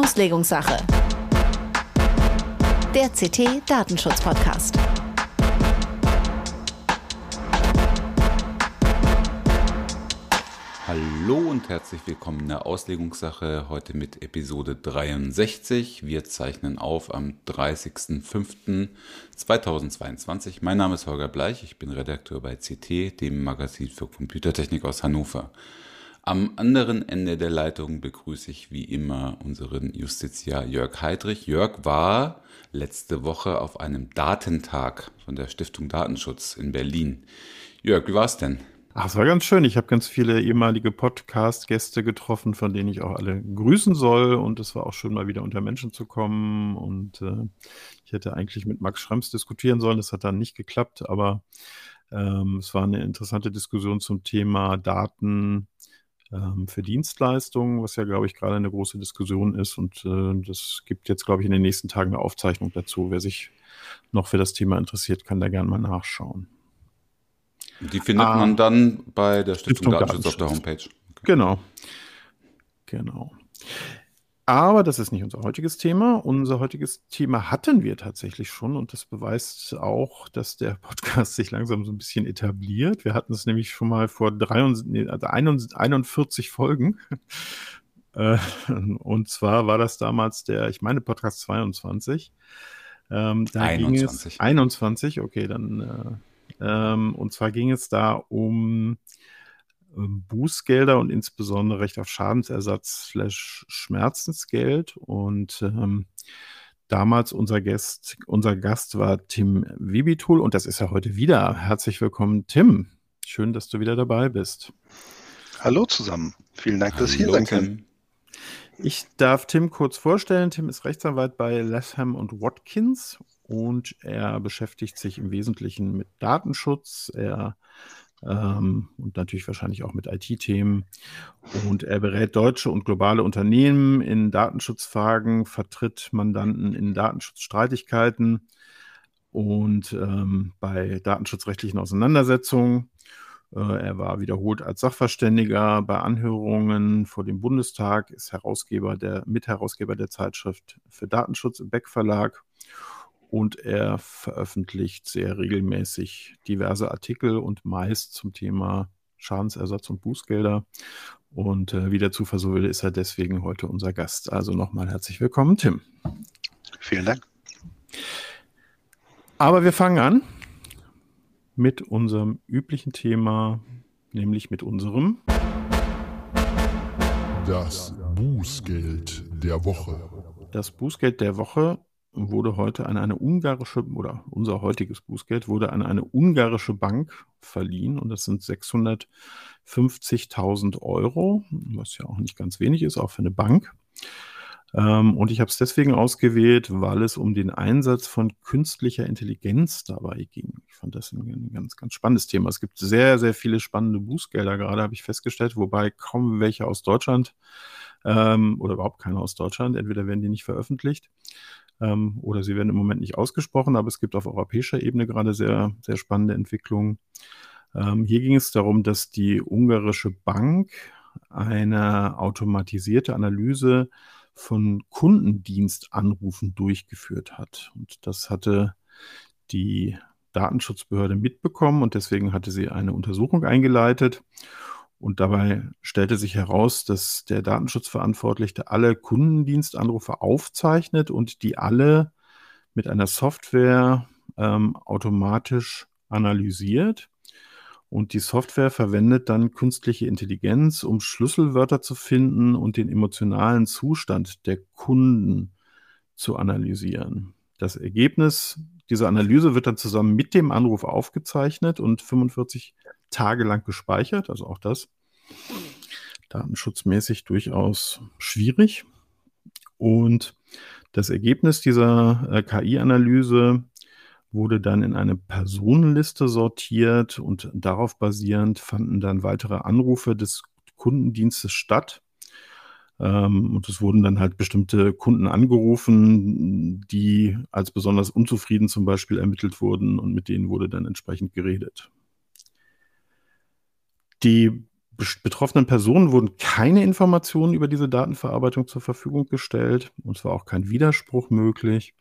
Auslegungssache. Der CT Datenschutz Podcast. Hallo und herzlich willkommen in der Auslegungssache. Heute mit Episode 63. Wir zeichnen auf am 30.05.2022. Mein Name ist Holger Bleich. Ich bin Redakteur bei CT, dem Magazin für Computertechnik aus Hannover. Am anderen Ende der Leitung begrüße ich wie immer unseren Justiziar Jörg Heidrich. Jörg war letzte Woche auf einem Datentag von der Stiftung Datenschutz in Berlin. Jörg, wie war es denn? Ach, es war ganz schön. Ich habe ganz viele ehemalige Podcast-Gäste getroffen, von denen ich auch alle grüßen soll. Und es war auch schön, mal wieder unter Menschen zu kommen. Und äh, ich hätte eigentlich mit Max Schrems diskutieren sollen. Das hat dann nicht geklappt. Aber ähm, es war eine interessante Diskussion zum Thema Daten ähm, für Dienstleistungen, was ja, glaube ich, gerade eine große Diskussion ist. Und äh, das gibt jetzt, glaube ich, in den nächsten Tagen eine Aufzeichnung dazu. Wer sich noch für das Thema interessiert, kann da gerne mal nachschauen. Die findet ah, man dann bei der Stiftung, Stiftung Datenschutz, auf der Homepage. Okay. Genau. Genau. Aber das ist nicht unser heutiges Thema. Unser heutiges Thema hatten wir tatsächlich schon und das beweist auch, dass der Podcast sich langsam so ein bisschen etabliert. Wir hatten es nämlich schon mal vor 43, also 41 Folgen. Äh, und zwar war das damals der, ich meine, Podcast 22. Ähm, da 21. Ging es, 21, okay, dann. Äh, ähm, und zwar ging es da um Bußgelder und insbesondere Recht auf Schadensersatz slash Schmerzensgeld. Und ähm, damals unser Gast, unser Gast war Tim Wibitul und das ist er heute wieder. Herzlich willkommen, Tim. Schön, dass du wieder dabei bist. Hallo zusammen. Vielen Dank, dass ich hier sein kann. Ich darf Tim kurz vorstellen. Tim ist Rechtsanwalt bei Latham und Watkins und er beschäftigt sich im Wesentlichen mit Datenschutz. Er ähm, und natürlich wahrscheinlich auch mit IT-Themen. Und er berät deutsche und globale Unternehmen in Datenschutzfragen, vertritt Mandanten in Datenschutzstreitigkeiten und ähm, bei datenschutzrechtlichen Auseinandersetzungen. Äh, er war wiederholt als Sachverständiger bei Anhörungen vor dem Bundestag, ist Herausgeber der, Mitherausgeber der Zeitschrift für Datenschutz im Beck Verlag und er veröffentlicht sehr regelmäßig diverse Artikel und meist zum Thema Schadensersatz und Bußgelder. Und äh, wie der Zufall so will, ist er deswegen heute unser Gast. Also nochmal herzlich willkommen, Tim. Vielen Dank. Aber wir fangen an mit unserem üblichen Thema, nämlich mit unserem Das Bußgeld der Woche. Das Bußgeld der Woche wurde heute an eine ungarische, oder unser heutiges Bußgeld wurde an eine ungarische Bank verliehen und das sind 650.000 Euro, was ja auch nicht ganz wenig ist, auch für eine Bank. Ähm, und ich habe es deswegen ausgewählt, weil es um den Einsatz von künstlicher Intelligenz dabei ging. Ich fand das ein, ein ganz, ganz spannendes Thema. Es gibt sehr, sehr viele spannende Bußgelder gerade, habe ich festgestellt, wobei kaum welche aus Deutschland ähm, oder überhaupt keine aus Deutschland. Entweder werden die nicht veröffentlicht ähm, oder sie werden im Moment nicht ausgesprochen, aber es gibt auf europäischer Ebene gerade sehr, sehr spannende Entwicklungen. Ähm, hier ging es darum, dass die ungarische Bank eine automatisierte Analyse von Kundendienstanrufen durchgeführt hat. Und das hatte die Datenschutzbehörde mitbekommen und deswegen hatte sie eine Untersuchung eingeleitet. Und dabei stellte sich heraus, dass der Datenschutzverantwortliche alle Kundendienstanrufe aufzeichnet und die alle mit einer Software ähm, automatisch analysiert. Und die Software verwendet dann künstliche Intelligenz, um Schlüsselwörter zu finden und den emotionalen Zustand der Kunden zu analysieren. Das Ergebnis dieser Analyse wird dann zusammen mit dem Anruf aufgezeichnet und 45 Tage lang gespeichert. Also auch das datenschutzmäßig durchaus schwierig. Und das Ergebnis dieser äh, KI-Analyse wurde dann in eine Personenliste sortiert und darauf basierend fanden dann weitere Anrufe des Kundendienstes statt. Ähm, und es wurden dann halt bestimmte Kunden angerufen, die als besonders unzufrieden zum Beispiel ermittelt wurden und mit denen wurde dann entsprechend geredet. Die betroffenen Personen wurden keine Informationen über diese Datenverarbeitung zur Verfügung gestellt. Und es war auch kein Widerspruch möglich.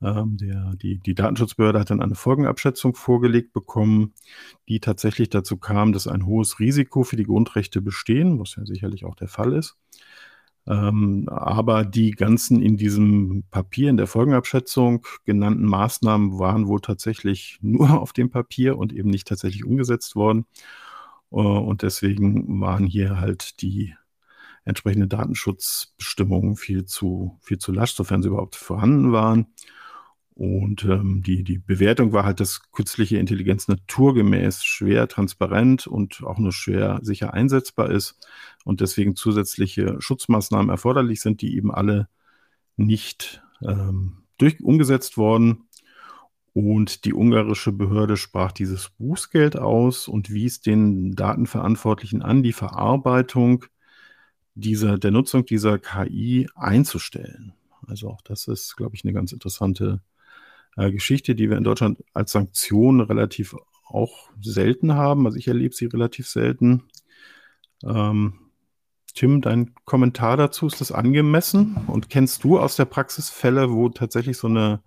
Ähm, der, die, die Datenschutzbehörde hat dann eine Folgenabschätzung vorgelegt bekommen, die tatsächlich dazu kam, dass ein hohes Risiko für die Grundrechte bestehen, was ja sicherlich auch der Fall ist. Ähm, aber die ganzen in diesem Papier, in der Folgenabschätzung genannten Maßnahmen waren wohl tatsächlich nur auf dem Papier und eben nicht tatsächlich umgesetzt worden. Uh, und deswegen waren hier halt die entsprechenden Datenschutzbestimmungen viel zu, viel zu lasch, sofern sie überhaupt vorhanden waren. Und ähm, die, die Bewertung war halt, dass künstliche Intelligenz naturgemäß schwer transparent und auch nur schwer sicher einsetzbar ist und deswegen zusätzliche Schutzmaßnahmen erforderlich sind, die eben alle nicht ähm, durch, umgesetzt wurden. Und die ungarische Behörde sprach dieses Bußgeld aus und wies den Datenverantwortlichen an, die Verarbeitung dieser, der Nutzung dieser KI einzustellen. Also auch das ist, glaube ich, eine ganz interessante äh, Geschichte, die wir in Deutschland als Sanktion relativ auch selten haben. Also ich erlebe sie relativ selten. Ähm, Tim, dein Kommentar dazu, ist das angemessen? Und kennst du aus der Praxis Fälle, wo tatsächlich so eine,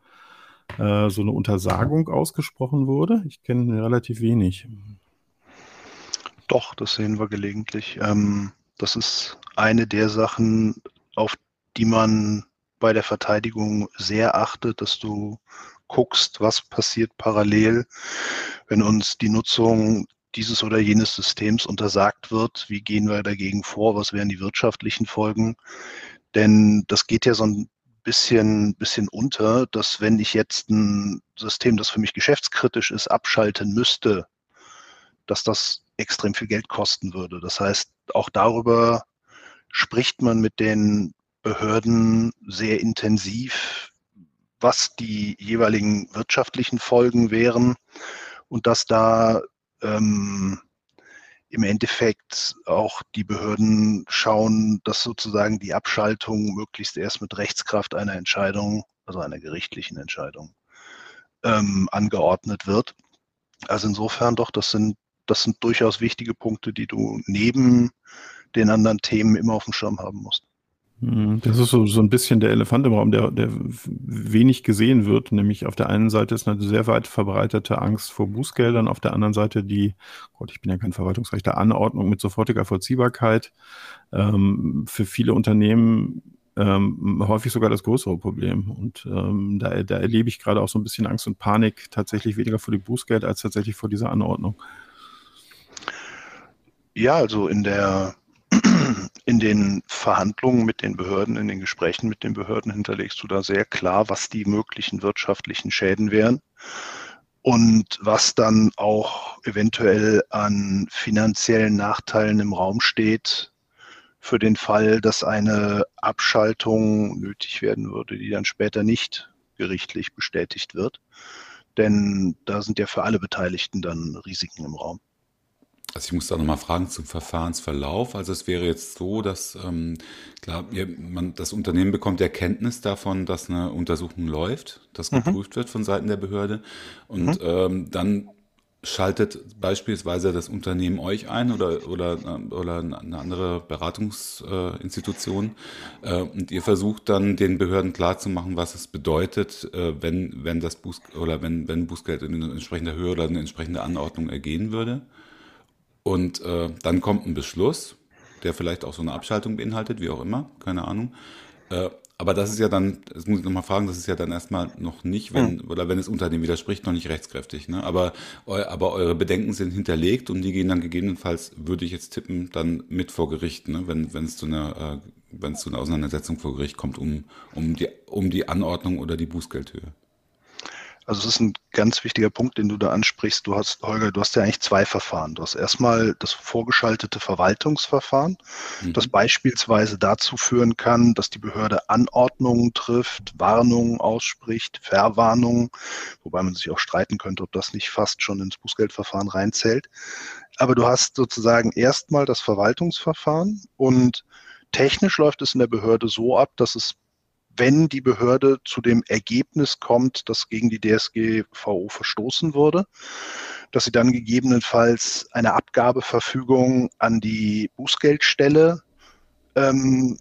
äh, so eine Untersagung ausgesprochen wurde? Ich kenne relativ wenig. Doch, das sehen wir gelegentlich. Ähm, das ist eine der Sachen, auf die man bei der Verteidigung sehr achtet, dass du guckst, was passiert parallel, wenn uns die Nutzung dieses oder jenes Systems untersagt wird, wie gehen wir dagegen vor, was wären die wirtschaftlichen Folgen. Denn das geht ja so ein bisschen, bisschen unter, dass wenn ich jetzt ein System, das für mich geschäftskritisch ist, abschalten müsste, dass das extrem viel Geld kosten würde. Das heißt, auch darüber spricht man mit den Behörden sehr intensiv, was die jeweiligen wirtschaftlichen Folgen wären und dass da ähm, im Endeffekt auch die Behörden schauen, dass sozusagen die Abschaltung möglichst erst mit Rechtskraft einer Entscheidung, also einer gerichtlichen Entscheidung, ähm, angeordnet wird. Also insofern doch, das sind, das sind durchaus wichtige Punkte, die du neben den anderen Themen immer auf dem Schirm haben musst. Hm, das ist so, so ein bisschen der Elefant im Raum, der, der wenig gesehen wird. Nämlich auf der einen Seite ist eine sehr weit verbreitete Angst vor Bußgeldern, auf der anderen Seite die, Gott, ich bin ja kein Verwaltungsrechter, Anordnung mit sofortiger Vollziehbarkeit. Ähm, für viele Unternehmen ähm, häufig sogar das größere Problem. Und ähm, da, da erlebe ich gerade auch so ein bisschen Angst und Panik tatsächlich weniger vor dem Bußgeld als tatsächlich vor dieser Anordnung. Ja, also in der in den Verhandlungen mit den Behörden, in den Gesprächen mit den Behörden hinterlegst du da sehr klar, was die möglichen wirtschaftlichen Schäden wären und was dann auch eventuell an finanziellen Nachteilen im Raum steht für den Fall, dass eine Abschaltung nötig werden würde, die dann später nicht gerichtlich bestätigt wird. Denn da sind ja für alle Beteiligten dann Risiken im Raum. Also ich muss da nochmal fragen zum Verfahrensverlauf. Also es wäre jetzt so, dass ähm, klar, man, das Unternehmen bekommt Erkenntnis davon, dass eine Untersuchung läuft, dass mhm. geprüft wird von Seiten der Behörde und mhm. ähm, dann schaltet beispielsweise das Unternehmen euch ein oder, oder, oder eine andere Beratungsinstitution äh, äh, und ihr versucht dann den Behörden klarzumachen, was es bedeutet, äh, wenn, wenn das Buß oder wenn, wenn Bußgeld in entsprechender Höhe oder eine entsprechende Anordnung ergehen würde. Und äh, dann kommt ein Beschluss, der vielleicht auch so eine Abschaltung beinhaltet, wie auch immer, keine Ahnung. Äh, aber das ist ja dann, das muss ich nochmal fragen, das ist ja dann erstmal noch nicht, wenn, hm. oder wenn das Unternehmen widerspricht, noch nicht rechtskräftig. Ne? Aber, eu, aber eure Bedenken sind hinterlegt und die gehen dann gegebenenfalls, würde ich jetzt tippen, dann mit vor Gericht, ne? wenn wenn es zu einer äh, wenn es zu einer Auseinandersetzung vor Gericht kommt, um, um, die, um die Anordnung oder die Bußgeldhöhe. Also es ist ein ganz wichtiger Punkt, den du da ansprichst. Du hast, Holger, du hast ja eigentlich zwei Verfahren. Du hast erstmal das vorgeschaltete Verwaltungsverfahren, mhm. das beispielsweise dazu führen kann, dass die Behörde Anordnungen trifft, Warnungen ausspricht, Verwarnungen, wobei man sich auch streiten könnte, ob das nicht fast schon ins Bußgeldverfahren reinzählt. Aber du hast sozusagen erstmal das Verwaltungsverfahren und technisch läuft es in der Behörde so ab, dass es wenn die Behörde zu dem Ergebnis kommt, dass gegen die DSGVO verstoßen wurde, dass sie dann gegebenenfalls eine Abgabeverfügung an die Bußgeldstelle ähm,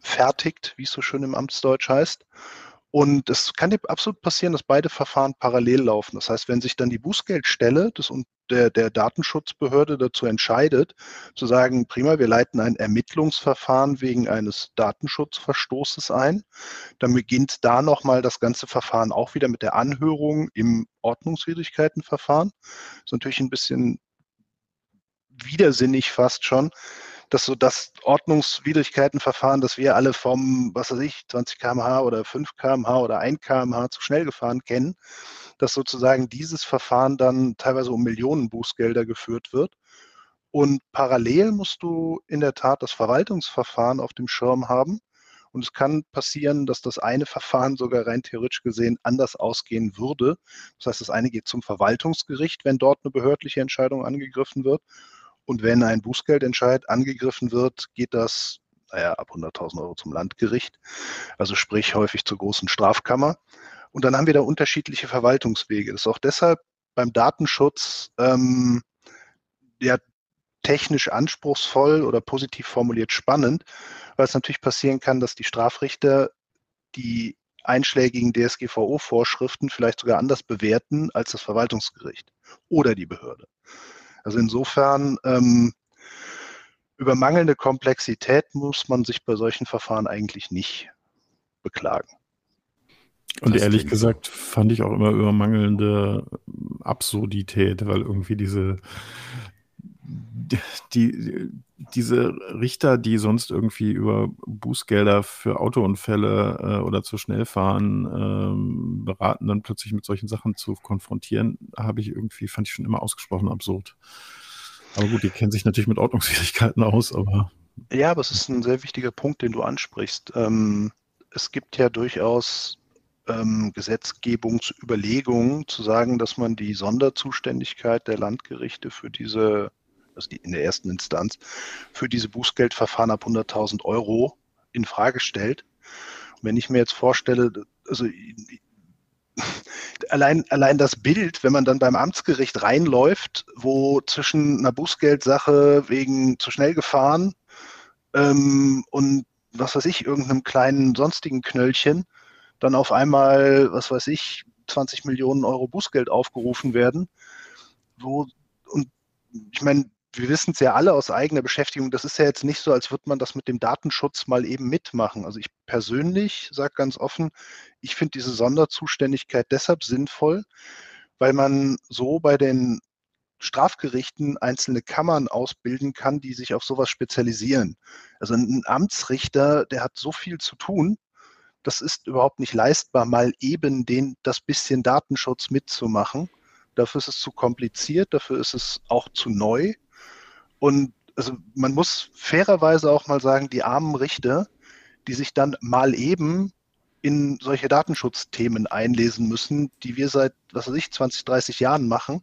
fertigt, wie es so schön im Amtsdeutsch heißt. Und es kann absolut passieren, dass beide Verfahren parallel laufen. Das heißt, wenn sich dann die Bußgeldstelle des, der, der Datenschutzbehörde dazu entscheidet, zu sagen, prima, wir leiten ein Ermittlungsverfahren wegen eines Datenschutzverstoßes ein, dann beginnt da nochmal das ganze Verfahren auch wieder mit der Anhörung im Ordnungswidrigkeitenverfahren. Das ist natürlich ein bisschen widersinnig fast schon, dass so das Ordnungswidrigkeitenverfahren, das wir alle vom, was weiß ich, 20 km/h oder 5 km/h oder 1 km/h zu schnell gefahren kennen, dass sozusagen dieses Verfahren dann teilweise um Millionen Bußgelder geführt wird. Und parallel musst du in der Tat das Verwaltungsverfahren auf dem Schirm haben. Und es kann passieren, dass das eine Verfahren sogar rein theoretisch gesehen anders ausgehen würde. Das heißt, das eine geht zum Verwaltungsgericht, wenn dort eine behördliche Entscheidung angegriffen wird. Und wenn ein Bußgeldentscheid angegriffen wird, geht das naja, ab 100.000 Euro zum Landgericht, also sprich häufig zur großen Strafkammer. Und dann haben wir da unterschiedliche Verwaltungswege. Das ist auch deshalb beim Datenschutz ähm, ja, technisch anspruchsvoll oder positiv formuliert spannend, weil es natürlich passieren kann, dass die Strafrichter die einschlägigen DSGVO-Vorschriften vielleicht sogar anders bewerten als das Verwaltungsgericht oder die Behörde. Also insofern ähm, über mangelnde Komplexität muss man sich bei solchen Verfahren eigentlich nicht beklagen. Und das ehrlich gesagt fand ich auch immer über mangelnde Absurdität, weil irgendwie diese, die, diese Richter, die sonst irgendwie über Bußgelder für Autounfälle äh, oder zu schnell fahren ähm, beraten, dann plötzlich mit solchen Sachen zu konfrontieren, habe ich irgendwie, fand ich schon immer ausgesprochen absurd. Aber gut, die kennen sich natürlich mit Ordnungsfähigkeiten aus, aber. Ja, aber es ist ein sehr wichtiger Punkt, den du ansprichst. Ähm, es gibt ja durchaus ähm, Gesetzgebungsüberlegungen zu sagen, dass man die Sonderzuständigkeit der Landgerichte für diese also die, in der ersten Instanz, für diese Bußgeldverfahren ab 100.000 Euro in Frage stellt. Und wenn ich mir jetzt vorstelle, also allein, allein das Bild, wenn man dann beim Amtsgericht reinläuft, wo zwischen einer Bußgeldsache wegen zu schnell gefahren ähm, und was weiß ich, irgendeinem kleinen sonstigen Knöllchen, dann auf einmal, was weiß ich, 20 Millionen Euro Bußgeld aufgerufen werden, wo, und ich meine, wir wissen es ja alle aus eigener Beschäftigung, das ist ja jetzt nicht so, als würde man das mit dem Datenschutz mal eben mitmachen. Also ich persönlich sage ganz offen, ich finde diese Sonderzuständigkeit deshalb sinnvoll, weil man so bei den Strafgerichten einzelne Kammern ausbilden kann, die sich auf sowas spezialisieren. Also ein Amtsrichter, der hat so viel zu tun, das ist überhaupt nicht leistbar, mal eben den, das bisschen Datenschutz mitzumachen. Dafür ist es zu kompliziert, dafür ist es auch zu neu. Und also man muss fairerweise auch mal sagen, die armen Richter, die sich dann mal eben in solche Datenschutzthemen einlesen müssen, die wir seit, was weiß ich, 20, 30 Jahren machen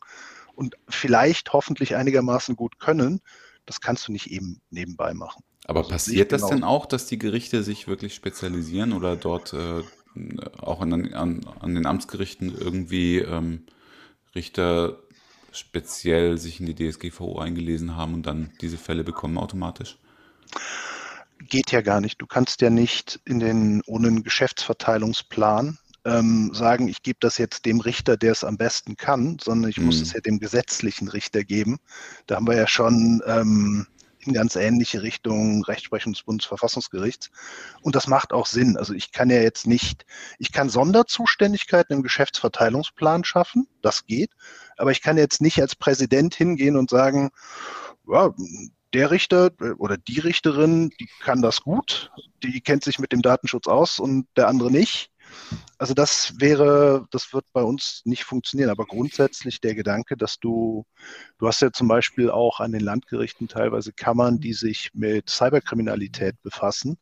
und vielleicht hoffentlich einigermaßen gut können, das kannst du nicht eben nebenbei machen. Aber also passiert das genau. denn auch, dass die Gerichte sich wirklich spezialisieren oder dort äh, auch an, an, an, den Amtsgerichten irgendwie ähm, Richter speziell sich in die DSGVO eingelesen haben und dann diese Fälle bekommen automatisch? Geht ja gar nicht. Du kannst ja nicht in den ohne einen Geschäftsverteilungsplan ähm, sagen, ich gebe das jetzt dem Richter, der es am besten kann, sondern ich mhm. muss es ja dem gesetzlichen Richter geben. Da haben wir ja schon ähm, in ganz ähnliche Richtung Rechtsprechung des Bundesverfassungsgerichts. Und das macht auch Sinn. Also ich kann ja jetzt nicht, ich kann Sonderzuständigkeiten im Geschäftsverteilungsplan schaffen, das geht, aber ich kann jetzt nicht als Präsident hingehen und sagen, ja, der Richter oder die Richterin, die kann das gut, die kennt sich mit dem Datenschutz aus und der andere nicht. Also das wäre, das wird bei uns nicht funktionieren. Aber grundsätzlich der Gedanke, dass du, du hast ja zum Beispiel auch an den Landgerichten teilweise Kammern, die sich mit Cyberkriminalität befassen.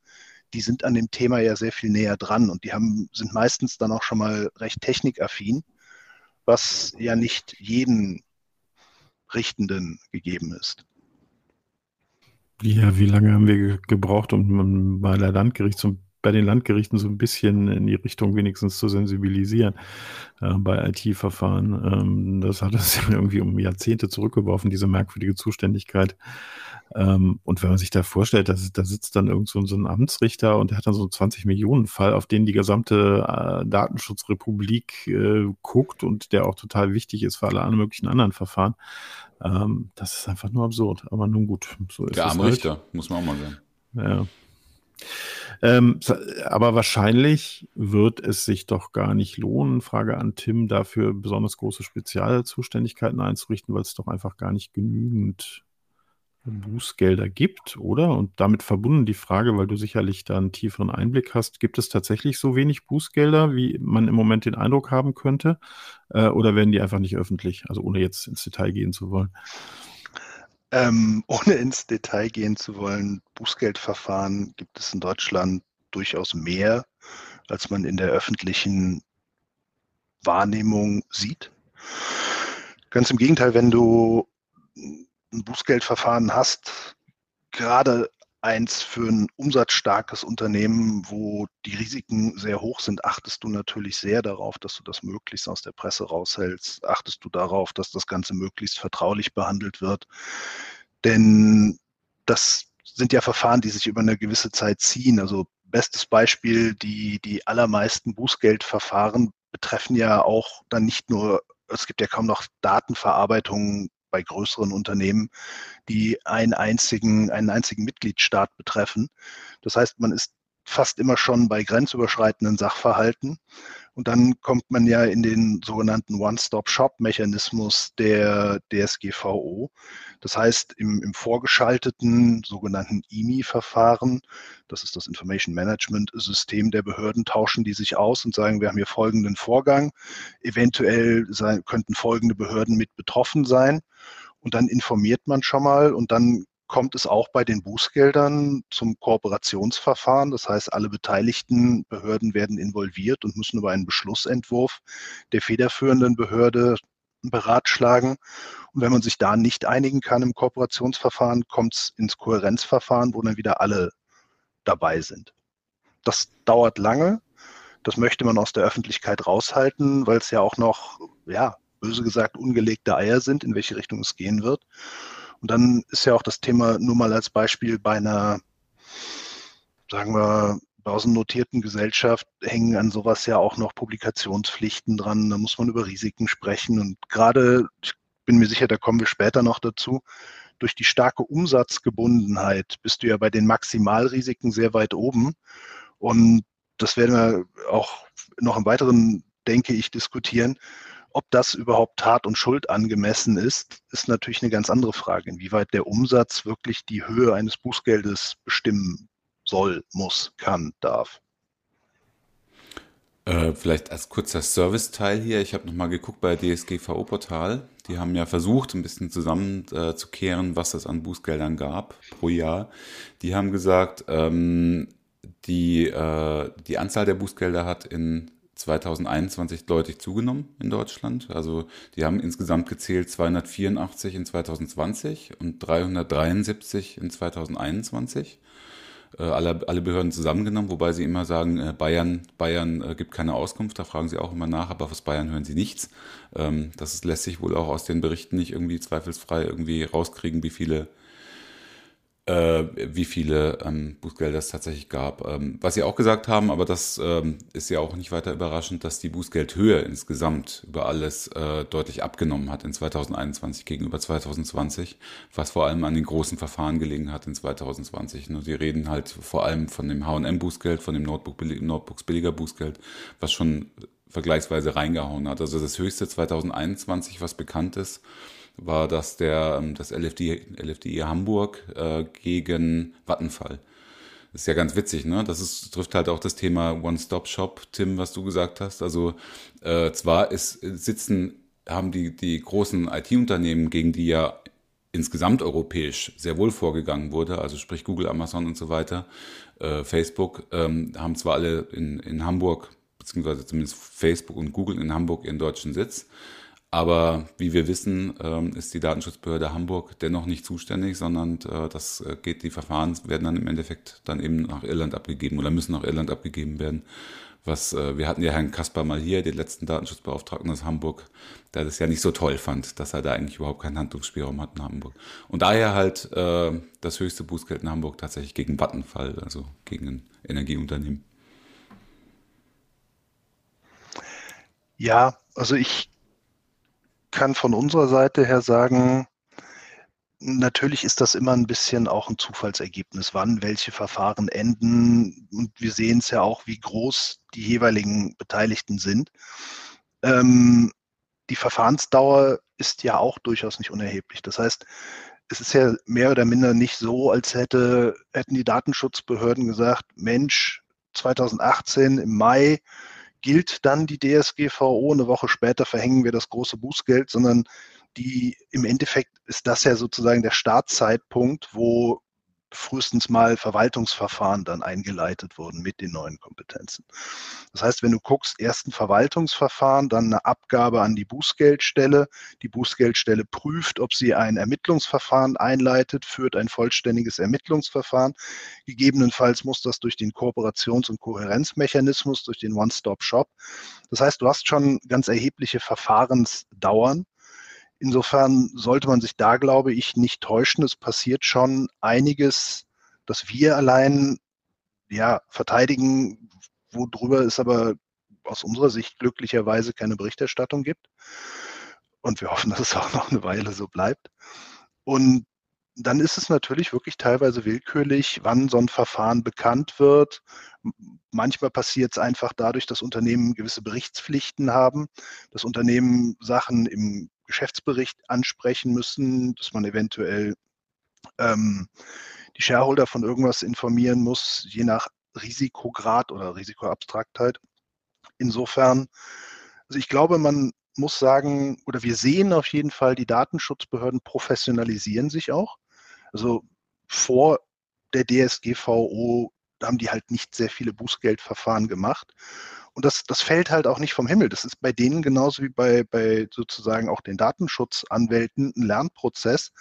Die sind an dem Thema ja sehr viel näher dran und die haben, sind meistens dann auch schon mal recht technikaffin, was ja nicht jeden Richtenden gegeben ist. Ja, wie lange haben wir gebraucht, um bei der Landgerichtsbarkeit bei den Landgerichten so ein bisschen in die Richtung wenigstens zu sensibilisieren äh, bei IT-Verfahren. Ähm, das hat es irgendwie um Jahrzehnte zurückgeworfen, diese merkwürdige Zuständigkeit. Ähm, und wenn man sich da vorstellt, dass, da sitzt dann irgend so, so ein Amtsrichter und der hat dann so einen 20 Millionen Fall, auf den die gesamte äh, Datenschutzrepublik äh, guckt und der auch total wichtig ist für alle möglichen anderen Verfahren. Ähm, das ist einfach nur absurd. Aber nun gut, so ist der es. Der halt. Richter, muss man auch mal sagen. Ja. Ähm, aber wahrscheinlich wird es sich doch gar nicht lohnen, Frage an Tim, dafür besonders große Spezialzuständigkeiten einzurichten, weil es doch einfach gar nicht genügend Bußgelder gibt, oder? Und damit verbunden die Frage, weil du sicherlich da einen tieferen Einblick hast, gibt es tatsächlich so wenig Bußgelder, wie man im Moment den Eindruck haben könnte? Äh, oder werden die einfach nicht öffentlich? Also ohne jetzt ins Detail gehen zu wollen. Ähm, ohne ins Detail gehen zu wollen, Bußgeldverfahren gibt es in Deutschland durchaus mehr, als man in der öffentlichen Wahrnehmung sieht. Ganz im Gegenteil, wenn du ein Bußgeldverfahren hast, gerade eins für ein umsatzstarkes Unternehmen, wo die Risiken sehr hoch sind, achtest du natürlich sehr darauf, dass du das möglichst aus der Presse raushältst, achtest du darauf, dass das Ganze möglichst vertraulich behandelt wird. Denn das sind ja Verfahren, die sich über eine gewisse Zeit ziehen. Also bestes Beispiel, die, die allermeisten Bußgeldverfahren betreffen ja auch dann nicht nur, es gibt ja kaum noch Datenverarbeitung bei größeren Unternehmen, die einen einzigen, einen einzigen Mitgliedstaat betreffen. Das heißt, man ist fast immer schon bei grenzüberschreitenden Sachverhalten. Und dann kommt man ja in den sogenannten One-Stop-Shop-Mechanismus der DSGVO. Das heißt, im, im vorgeschalteten sogenannten IMI-Verfahren, das ist das Information Management System der Behörden, tauschen die sich aus und sagen, wir haben hier folgenden Vorgang. Eventuell sein, könnten folgende Behörden mit betroffen sein. Und dann informiert man schon mal und dann kommt es auch bei den Bußgeldern zum Kooperationsverfahren. Das heißt, alle beteiligten Behörden werden involviert und müssen über einen Beschlussentwurf der federführenden Behörde beratschlagen. Und wenn man sich da nicht einigen kann im Kooperationsverfahren, kommt es ins Kohärenzverfahren, wo dann wieder alle dabei sind. Das dauert lange. Das möchte man aus der Öffentlichkeit raushalten, weil es ja auch noch, ja, böse gesagt, ungelegte Eier sind, in welche Richtung es gehen wird. Und dann ist ja auch das Thema nur mal als Beispiel bei einer, sagen wir, börsennotierten Gesellschaft hängen an sowas ja auch noch Publikationspflichten dran. Da muss man über Risiken sprechen. Und gerade, ich bin mir sicher, da kommen wir später noch dazu, durch die starke Umsatzgebundenheit bist du ja bei den Maximalrisiken sehr weit oben. Und das werden wir auch noch im weiteren, denke ich, diskutieren. Ob das überhaupt Tat und Schuld angemessen ist, ist natürlich eine ganz andere Frage, inwieweit der Umsatz wirklich die Höhe eines Bußgeldes bestimmen soll, muss, kann, darf. Äh, vielleicht als kurzer Serviceteil hier. Ich habe nochmal geguckt bei DSGVO-Portal. Die haben ja versucht, ein bisschen zusammenzukehren, äh, was es an Bußgeldern gab pro Jahr. Die haben gesagt, ähm, die, äh, die Anzahl der Bußgelder hat in 2021 deutlich zugenommen in Deutschland. Also die haben insgesamt gezählt 284 in 2020 und 373 in 2021. Äh, alle, alle Behörden zusammengenommen, wobei sie immer sagen, äh, Bayern, Bayern äh, gibt keine Auskunft, da fragen sie auch immer nach, aber aus Bayern hören sie nichts. Ähm, das lässt sich wohl auch aus den Berichten nicht irgendwie zweifelsfrei irgendwie rauskriegen, wie viele äh, wie viele ähm, Bußgelder es tatsächlich gab. Ähm, was Sie auch gesagt haben, aber das ähm, ist ja auch nicht weiter überraschend, dass die Bußgeldhöhe insgesamt über alles äh, deutlich abgenommen hat in 2021 gegenüber 2020, was vor allem an den großen Verfahren gelegen hat in 2020. Nur Sie reden halt vor allem von dem H&M-Bußgeld, von dem Notebook, Notebooks billiger Bußgeld, was schon vergleichsweise reingehauen hat. Also das höchste 2021, was bekannt ist, war das der, ähm, das LFD, LFDI Hamburg äh, gegen Vattenfall. Das ist ja ganz witzig, ne? Das ist, trifft halt auch das Thema One-Stop-Shop, Tim, was du gesagt hast. Also äh, zwar ist, sitzen, haben die, die großen IT-Unternehmen, gegen die ja insgesamt europäisch sehr wohl vorgegangen wurde, also sprich Google, Amazon und so weiter, äh, Facebook, ähm, haben zwar alle in, in Hamburg, beziehungsweise zumindest Facebook und Google in Hamburg ihren deutschen Sitz, Aber wie wir wissen, ähm, ist die Datenschutzbehörde Hamburg dennoch nicht zuständig, sondern äh, das äh, geht, die Verfahren werden dann im Endeffekt dann eben nach Irland abgegeben oder müssen nach Irland abgegeben werden. Was, äh, wir hatten ja Herrn Kasper mal hier, den letzten Datenschutzbeauftragten aus Hamburg, der das ja nicht so toll fand, dass er da eigentlich überhaupt keinen Handlungsspielraum hat in Hamburg. Und daher halt das höchste Bußgeld in Hamburg tatsächlich gegen Vattenfall, also gegen ein Energieunternehmen. Ja, also ich kann von unserer Seite her sagen, natürlich ist das immer ein bisschen auch ein Zufallsergebnis, wann welche Verfahren enden. Und wir sehen es ja auch, wie groß die jeweiligen Beteiligten sind. Ähm, die Verfahrensdauer ist ja auch durchaus nicht unerheblich. Das heißt, es ist ja mehr oder minder nicht so, als hätte, hätten die Datenschutzbehörden gesagt, Mensch, 2018 im Mai gilt dann die DSGVO, eine Woche später verhängen wir das große Bußgeld, sondern die im Endeffekt ist das ja sozusagen der Startzeitpunkt, wo frühestens mal Verwaltungsverfahren dann eingeleitet wurden mit den neuen Kompetenzen. Das heißt, wenn du guckst, erst ein Verwaltungsverfahren, dann eine Abgabe an die Bußgeldstelle. Die Bußgeldstelle prüft, ob sie ein Ermittlungsverfahren einleitet, führt ein vollständiges Ermittlungsverfahren. Gegebenenfalls muss das durch den Kooperations- und Kohärenzmechanismus, durch den One-Stop-Shop. Das heißt, du hast schon ganz erhebliche Verfahrensdauern. Insofern sollte man sich da, glaube ich, nicht täuschen. Es passiert schon einiges, das wir allein ja, verteidigen, worüber es aber aus unserer Sicht glücklicherweise keine Berichterstattung gibt. Und wir hoffen, dass es auch noch eine Weile so bleibt. Und dann ist es natürlich wirklich teilweise willkürlich, wann so ein Verfahren bekannt wird. Manchmal passiert es einfach dadurch, dass Unternehmen gewisse Berichtspflichten haben, dass Unternehmen Sachen im Geschäftsbericht ansprechen müssen, dass man eventuell ähm, die Shareholder von irgendwas informieren muss, je nach Risikograd oder Risikoabstraktheit. Insofern, also ich glaube, man muss sagen, oder wir sehen auf jeden Fall, die Datenschutzbehörden professionalisieren sich auch. Also vor der DSGVO haben die halt nicht sehr viele Bußgeldverfahren gemacht. Und das, das fällt halt auch nicht vom Himmel. Das ist bei denen genauso wie bei, bei sozusagen auch den Datenschutzanwälten ein Lernprozess,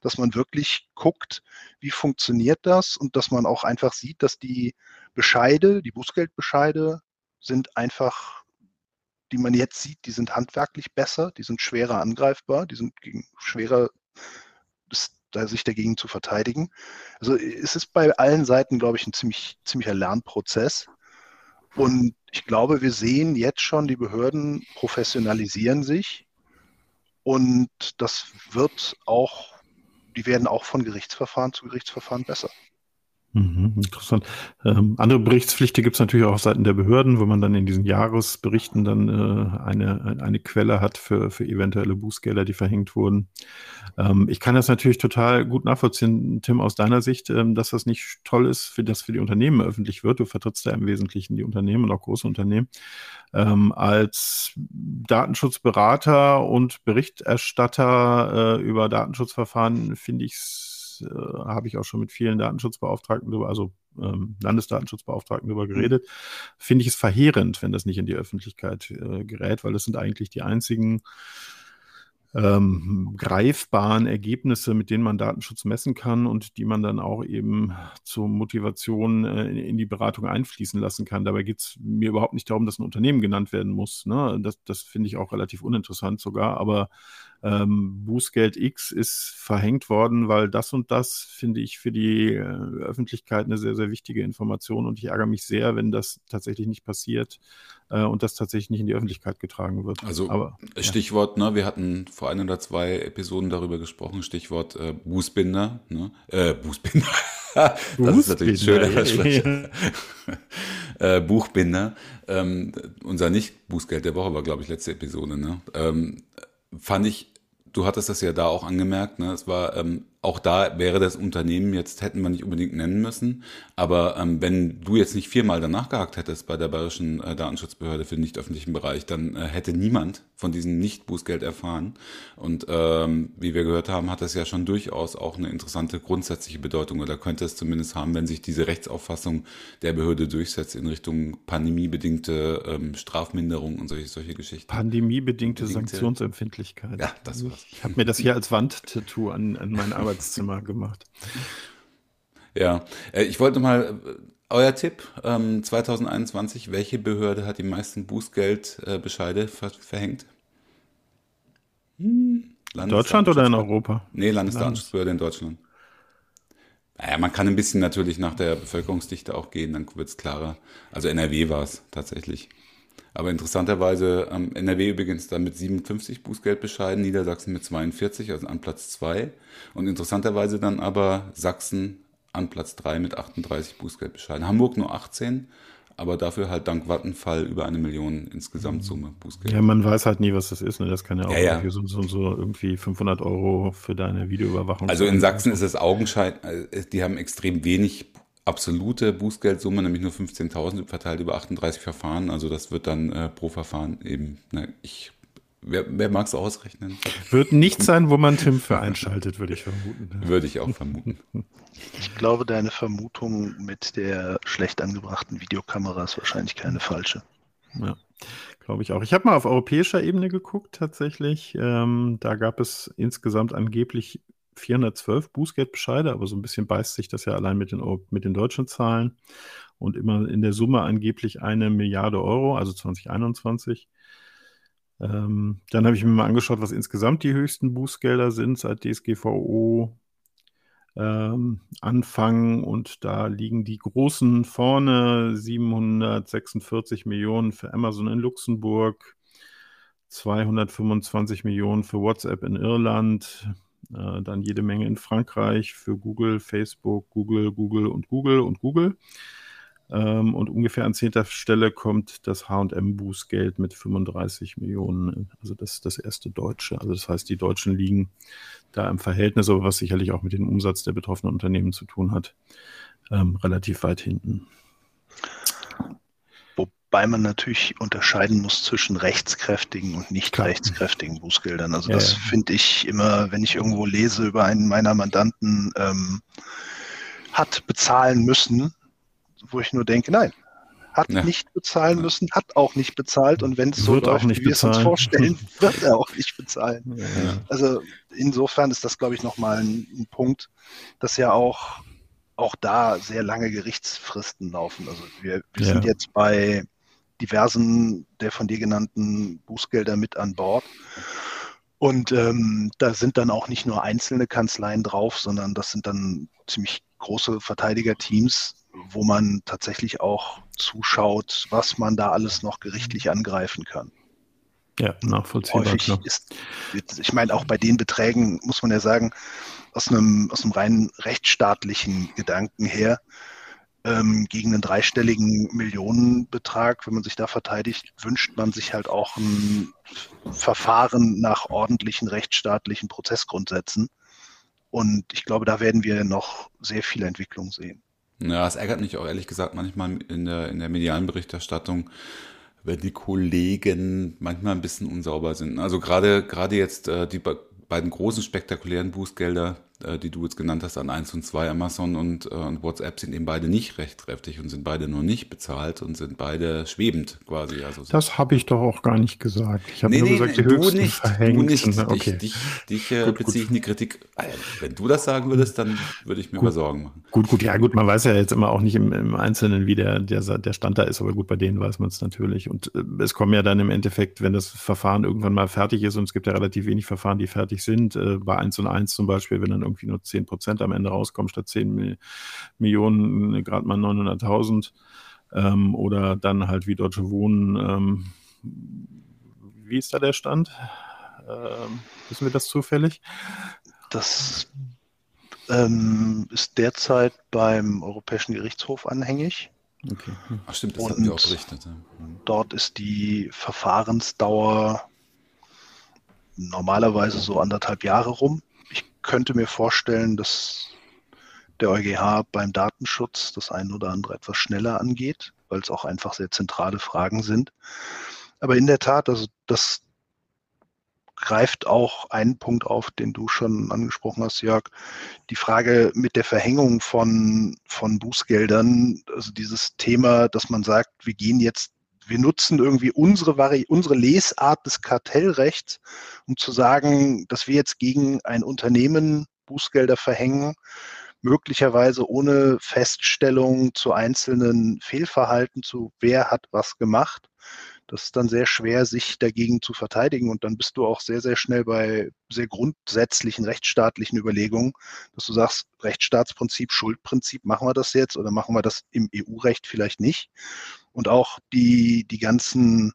dass man wirklich guckt, wie funktioniert das und dass man auch einfach sieht, dass die Bescheide, die Bußgeldbescheide sind einfach, die man jetzt sieht, die sind handwerklich besser, die sind schwerer angreifbar, die sind gegen, schwerer sich dagegen zu verteidigen. Also es ist bei allen Seiten, glaube ich, ein ziemlich, ziemlicher Lernprozess. Und ich glaube, wir sehen jetzt schon, die Behörden professionalisieren sich und das wird auch, die werden auch von Gerichtsverfahren zu Gerichtsverfahren besser. Mhm, interessant. Ähm, andere Berichtspflichten gibt es natürlich auch auf Seiten der Behörden, wo man dann in diesen Jahresberichten dann äh, eine, eine Quelle hat für, für eventuelle Bußgelder, die verhängt wurden. Ähm, ich kann das natürlich total gut nachvollziehen, Tim, aus deiner Sicht, ähm, dass das nicht toll ist, für das für die Unternehmen öffentlich wird. Du vertrittst ja im Wesentlichen die Unternehmen und auch große Unternehmen. Ähm, als Datenschutzberater und Berichterstatter äh, über Datenschutzverfahren finde ich es äh, habe ich auch schon mit vielen Datenschutzbeauftragten drüber, also ähm, Landesdatenschutzbeauftragten drüber mhm. geredet, finde ich es verheerend, wenn das nicht in die Öffentlichkeit äh, gerät, weil das sind eigentlich die einzigen ähm, greifbaren Ergebnisse, mit denen man Datenschutz messen kann und die man dann auch eben zur Motivation äh, in, in, die Beratung einfließen lassen kann. Dabei geht es mir überhaupt nicht darum, dass ein Unternehmen genannt werden muss. Ne? Das, das finde ich auch relativ uninteressant sogar, aber ähm, Bußgeld X ist verhängt worden, weil das und das finde ich für die äh, Öffentlichkeit eine sehr, sehr wichtige Information und ich ärgere mich sehr, wenn das tatsächlich nicht passiert äh, und das tatsächlich nicht in die Öffentlichkeit getragen wird. Also Aber, Stichwort, ja. ne, wir hatten vor ein oder zwei Episoden darüber gesprochen, Stichwort äh, Bußbinder, ne? Äh, Bußbinder. das Bußbinder, ist natürlich schön. äh, Buchbinder. Ähm, unser Nicht-Bußgeld der Woche war, glaube ich, letzte Episode. Ne? Ähm, fand ich du hattest das ja da auch angemerkt, ne? es war ähm, auch da wäre das Unternehmen jetzt, hätten wir nicht unbedingt nennen müssen. Aber ähm, wenn du jetzt nicht viermal danach gehakt hättest bei der Bayerischen äh, Datenschutzbehörde für den nicht öffentlichen Bereich, dann äh, hätte niemand von diesem Nicht-Bußgeld erfahren. Und ähm, wie wir gehört haben, hat das ja schon durchaus auch eine interessante grundsätzliche Bedeutung oder könnte es zumindest haben, wenn sich diese Rechtsauffassung der Behörde durchsetzt in Richtung pandemiebedingte ähm, Strafminderung und solche, solche Geschichten. Pandemiebedingte Sanktionsempfindlichkeit. Ja, das war's. Ich habe mir das hier als Wandtattoo an, an mein Arbeitszimmer gemacht. Ja, äh, ich wollte mal, äh, euer Tipp, ähm, 2021, welche Behörde hat die meisten Bußgeldbescheide ver verhängt? Hm, Deutschland oder in Europa? Nee, Landesdatenschutzbehörde in Deutschland. Naja, man kann ein bisschen natürlich nach der Bevölkerungsdichte auch gehen, dann wird es klarer. Also NRW war es tatsächlich. Aber interessanterweise ähm, NRW übrigens dann mit 57 Bußgeldbescheiden, Niedersachsen mit 42, also an Platz 2. Und interessanterweise dann aber Sachsen an Platz 3 mit 38 Bußgeldbescheiden. Hamburg nur 18, aber dafür halt dank Vattenfall über eine Million Insgesamtsumme Bußgeld. Ja, man weiß halt nie, was das ist. Ne? Das kann ja auch Ja, ja. So, so, so irgendwie 500 Euro für deine Videoüberwachung Also in. Sachsen ist es Augenschein, äh, die haben extrem wenig absolute Bußgeldsumme, nämlich nur 15.000 verteilt über 38 Verfahren. Also das wird dann äh, pro Verfahren eben, ne, ich, wer, wer mag es ausrechnen? Wird nicht sein, wo man Tim für einschaltet, würde ich vermuten. Würde ich auch vermuten. Ich glaube, deine Vermutung mit der schlecht angebrachten Videokamera ist wahrscheinlich keine falsche. Ja, glaube ich auch. Ich habe mal auf europäischer Ebene geguckt, tatsächlich. Ähm, da gab es insgesamt angeblich 412 Bußgeldbescheide, aber so ein bisschen beißt sich das ja allein mit den, mit den deutschen Zahlen. Und immer in der Summe angeblich eine Milliarde Euro, also 2021. Ähm, dann habe ich mir mal angeschaut, was insgesamt die höchsten Bußgelder sind seit DSGVO ähm, Anfang. Und da liegen die großen vorne, 746 Millionen für Amazon in Luxemburg, 225 Millionen für WhatsApp in Irland, äh, dann jede Menge in Frankreich für Google, Facebook, Google, Google und Google und Google. Ähm, und ungefähr an zehnter Stelle kommt das H&M-Bußgeld mit 35 Millionen, also das das erste Deutsche. Also das heißt, die Deutschen liegen da im Verhältnis, aber was sicherlich auch mit dem Umsatz der betroffenen Unternehmen zu tun hat, ähm, relativ weit hinten. Wobei man natürlich unterscheiden muss zwischen rechtskräftigen und nicht Klar. rechtskräftigen Bußgeldern. Also Ja, das ja. finde ich immer, wenn ich irgendwo lese über einen meiner Mandanten ähm, hat bezahlen müssen, wo ich nur denke, nein, hat Ja. nicht bezahlen müssen, hat auch nicht bezahlt und wenn es so läuft, wie wir es uns vorstellen, wird er auch nicht bezahlen. Ja. Also insofern ist das, glaube ich, nochmal ein, ein Punkt, dass ja auch, auch da sehr lange Gerichtsfristen laufen. Also wir, wir Ja. sind jetzt bei diversen der von dir genannten Bußgelder mit an Bord. Und ähm, da sind dann auch nicht nur einzelne Kanzleien drauf, sondern das sind dann ziemlich große Verteidigerteams, wo man tatsächlich auch zuschaut, was man da alles noch gerichtlich angreifen kann Ja, nachvollziehbar. häufig Klar. ist, ich meine, auch bei den Beträgen muss man ja sagen, aus einem, aus einem rein rechtsstaatlichen Gedanken her, ähm, gegen einen dreistelligen Millionenbetrag, wenn man sich da verteidigt, wünscht man sich halt auch ein Verfahren nach ordentlichen rechtsstaatlichen Prozessgrundsätzen. Und ich glaube, da werden wir noch sehr viel Entwicklung sehen. Ja, es ärgert mich auch ehrlich gesagt manchmal in der, in der medialen Berichterstattung, wenn die Kollegen manchmal ein bisschen unsauber sind. Also gerade, gerade jetzt äh, die be beiden großen spektakulären Bußgelder, äh, die du jetzt genannt hast, an 1 und 2, Amazon und, äh, und WhatsApp, sind eben beide nicht rechtskräftig und sind beide nur nicht bezahlt und sind beide schwebend quasi. Also Das habe ich doch auch gar nicht gesagt. Ich habe Nee, nur nee, gesagt, nee, die du höchsten nicht, verhängt. du nicht. sind. Okay. Dich, dich, dich äh, Gut, gut. beziehe ich in die Kritik. Äh, Wenn du das sagen würdest, dann würde ich mir Gut. mal Sorgen machen. Gut, gut, ja gut, man weiß ja jetzt immer auch nicht im, im Einzelnen, wie der, der, der Stand da ist, aber gut, bei denen weiß man es natürlich. Und äh, es kommen ja dann im Endeffekt, wenn das Verfahren irgendwann mal fertig ist, und es gibt ja relativ wenig Verfahren, die fertig sind, äh, bei 1 und 1 zum Beispiel, wenn dann irgendwie nur 10 Prozent am Ende rauskommen, statt 10 Mi Millionen, äh, gerade mal 900.000, ähm, oder dann halt wie Deutsche Wohnen, ähm, wie ist da der Stand? Ähm, wissen wir das zufällig? Das ähm, ist derzeit beim Europäischen Gerichtshof anhängig. Okay. Ach stimmt, das hatten wir auch berichtet. ja. Mhm. Dort ist die Verfahrensdauer normalerweise so anderthalb Jahre rum. Könnte mir vorstellen, dass der EuGH beim Datenschutz das eine oder andere etwas schneller angeht, weil es auch einfach sehr zentrale Fragen sind. Aber in der Tat, also das greift auch einen Punkt auf, den du schon angesprochen hast, Jörg. Die Frage mit der Verhängung von, von Bußgeldern, also dieses Thema, dass man sagt, wir gehen jetzt, wir nutzen irgendwie unsere, Vari unsere Lesart des Kartellrechts, um zu sagen, dass wir jetzt gegen ein Unternehmen Bußgelder verhängen, möglicherweise ohne Feststellung zu einzelnen Fehlverhalten, zu wer hat was gemacht. Das ist dann sehr schwer, sich dagegen zu verteidigen. Und dann bist du auch sehr, sehr schnell bei sehr grundsätzlichen rechtsstaatlichen Überlegungen, dass du sagst, Rechtsstaatsprinzip, Schuldprinzip, machen wir das jetzt oder machen wir das im EU-Recht vielleicht nicht? Und auch die, die ganzen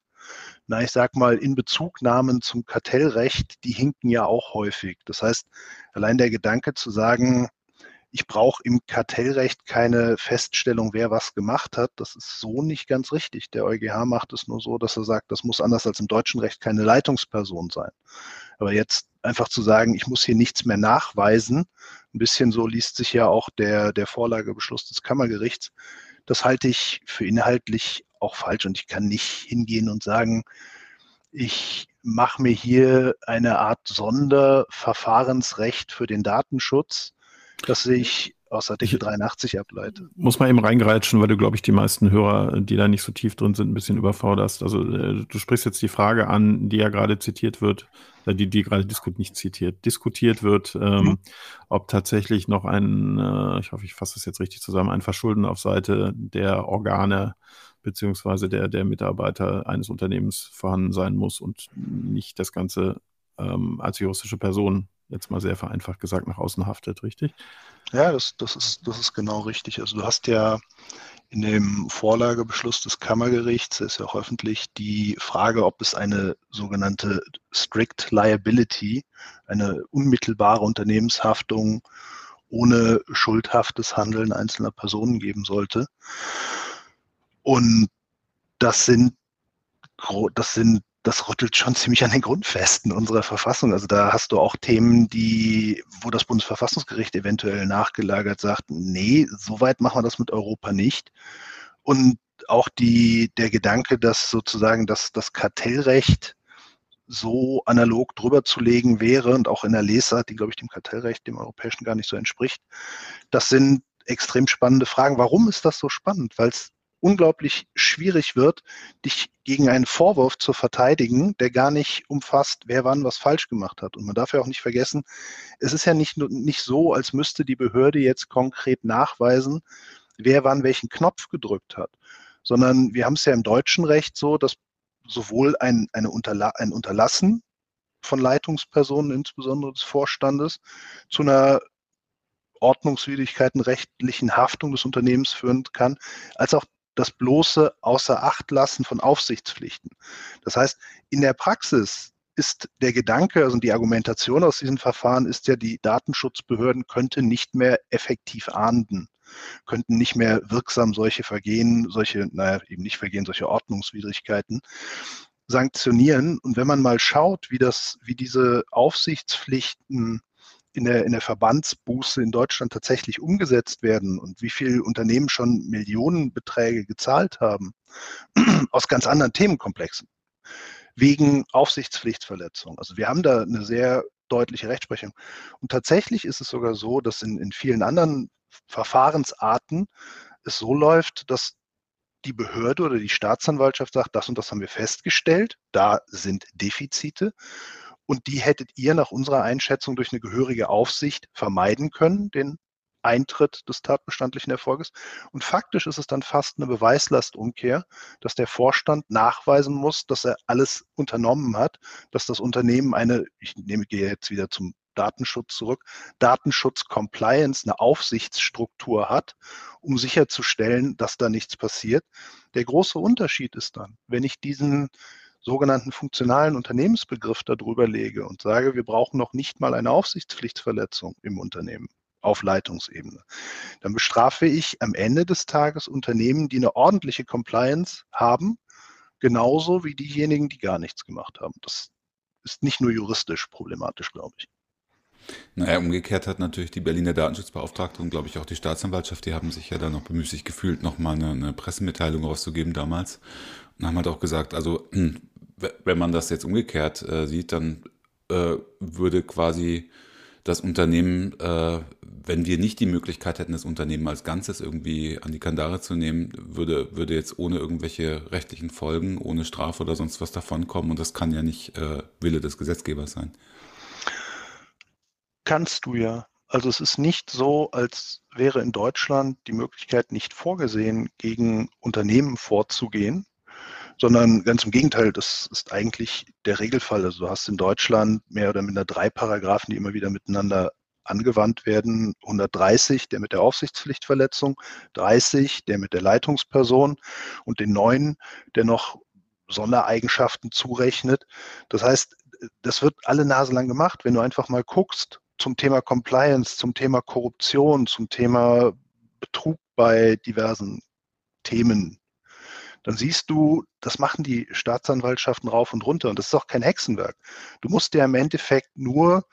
na, ich sag mal, in Bezugnahmen zum Kartellrecht, die hinken ja auch häufig. Das heißt, allein der Gedanke zu sagen, ich brauche im Kartellrecht keine Feststellung, wer was gemacht hat. Das ist so nicht ganz richtig. Der EuGH macht es nur so, dass er sagt, das muss anders als im deutschen Recht keine Leitungsperson sein. Aber jetzt einfach zu sagen, ich muss hier nichts mehr nachweisen, ein bisschen so liest sich ja auch der, der Vorlagebeschluss des Kammergerichts. Das halte ich für inhaltlich auch falsch und ich kann nicht hingehen und sagen, ich mache mir hier eine Art Sonderverfahrensrecht für den Datenschutz. Das sehe ich aus Artikel 83 ableite. Muss man eben reingreitschen, weil du, glaube ich, die meisten Hörer, die da nicht so tief drin sind, ein bisschen überforderst. Also äh, du sprichst jetzt die Frage an, die ja gerade zitiert wird, äh, die, die gerade diskutiert, nicht zitiert, diskutiert wird, ähm, mhm. ob tatsächlich noch ein, äh, ich hoffe, ich fasse das jetzt richtig zusammen, ein Verschulden auf Seite der Organe beziehungsweise der, der Mitarbeiter eines Unternehmens vorhanden sein muss und nicht das Ganze ähm, als juristische Person jetzt mal sehr vereinfacht gesagt, nach außen haftet, richtig? Ja, das, das, ist, das ist genau richtig. Also du hast ja in dem Vorlagebeschluss des Kammergerichts, ist ja auch öffentlich, die Frage, ob es eine sogenannte Strict Liability, eine unmittelbare Unternehmenshaftung ohne schuldhaftes Handeln einzelner Personen geben sollte. Und das sind, das sind das rüttelt schon ziemlich an den Grundfesten unserer Verfassung. Also da hast du auch Themen, die, wo das Bundesverfassungsgericht eventuell nachgelagert sagt, nee, so weit machen wir das mit Europa nicht. Und auch die, der Gedanke, dass sozusagen das, das Kartellrecht so analog drüber zu legen wäre und auch in der Lesart, die, glaube ich, dem Kartellrecht, dem europäischen gar nicht so entspricht, das sind extrem spannende Fragen. Warum ist das so spannend? Weil es unglaublich schwierig wird, dich gegen einen Vorwurf zu verteidigen, der gar nicht umfasst, wer wann was falsch gemacht hat. Und man darf ja auch nicht vergessen, es ist ja nicht, nicht so, als müsste die Behörde jetzt konkret nachweisen, wer wann welchen Knopf gedrückt hat, sondern wir haben es ja im deutschen Recht so, dass sowohl ein, eine Unterla ein Unterlassen von Leitungspersonen, insbesondere des Vorstandes, zu einer Ordnungswidrigkeiten rechtlichen Haftung des Unternehmens führen kann, als auch das bloße Außerachtlassen von Aufsichtspflichten. Das heißt, in der Praxis ist der Gedanke, also die Argumentation aus diesen Verfahren ist ja, die Datenschutzbehörden könnten nicht mehr effektiv ahnden, könnten nicht mehr wirksam solche Vergehen, solche, naja, eben nicht Vergehen, solche Ordnungswidrigkeiten sanktionieren. Und wenn man mal schaut, wie das, wie diese Aufsichtspflichten in der, in der Verbandsbuße in Deutschland tatsächlich umgesetzt werden und wie viele Unternehmen schon Millionenbeträge gezahlt haben, aus ganz anderen Themenkomplexen, wegen Aufsichtspflichtverletzung. Also wir haben da eine sehr deutliche Rechtsprechung. Und tatsächlich ist es sogar so, dass in, in vielen anderen Verfahrensarten es so läuft, dass die Behörde oder die Staatsanwaltschaft sagt, das und das haben wir festgestellt, da sind Defizite und die hättet ihr nach unserer Einschätzung durch eine gehörige Aufsicht vermeiden können, den Eintritt des tatbestandlichen Erfolges. Und faktisch ist es dann fast eine Beweislastumkehr, dass der Vorstand nachweisen muss, dass er alles unternommen hat, dass das Unternehmen eine, ich nehme, gehe jetzt wieder zum Datenschutz zurück, Datenschutz-Compliance, eine Aufsichtsstruktur hat, um sicherzustellen, dass da nichts passiert. Der große Unterschied ist dann, wenn ich diesen sogenannten funktionalen Unternehmensbegriff darüber lege und sage, wir brauchen noch nicht mal eine Aufsichtspflichtverletzung im Unternehmen auf Leitungsebene, dann bestrafe ich am Ende des Tages Unternehmen, die eine ordentliche Compliance haben, genauso wie diejenigen, die gar nichts gemacht haben. Das ist nicht nur juristisch problematisch, glaube ich. Naja, umgekehrt hat natürlich die Berliner Datenschutzbeauftragte und glaube ich auch die Staatsanwaltschaft, die haben sich ja dann noch bemüßigt gefühlt, nochmal eine, eine Pressemitteilung rauszugeben damals und haben halt auch gesagt, also hm, wenn man das jetzt umgekehrt äh, sieht, dann äh, würde quasi das Unternehmen, äh, wenn wir nicht die Möglichkeit hätten, das Unternehmen als Ganzes irgendwie an die Kandare zu nehmen, würde, würde jetzt ohne irgendwelche rechtlichen Folgen, ohne Strafe oder sonst was davonkommen. Und das kann ja nicht äh, Wille des Gesetzgebers sein. Kannst du ja. Also es ist nicht so, als wäre in Deutschland die Möglichkeit nicht vorgesehen, gegen Unternehmen vorzugehen, sondern ganz im Gegenteil, das ist eigentlich der Regelfall. Also du hast in Deutschland mehr oder minder drei Paragraphen, die immer wieder miteinander angewandt werden. 130, der mit der Aufsichtspflichtverletzung, 30, der mit der Leitungsperson und den neuen, der noch Sondereigenschaften zurechnet. Das heißt, das wird alle Nase lang gemacht. Wenn du einfach mal guckst zum Thema Compliance, zum Thema Korruption, zum Thema Betrug bei diversen Themen, dann siehst du, das machen die Staatsanwaltschaften rauf und runter. Und das ist auch kein Hexenwerk. Du musst dir im Endeffekt nur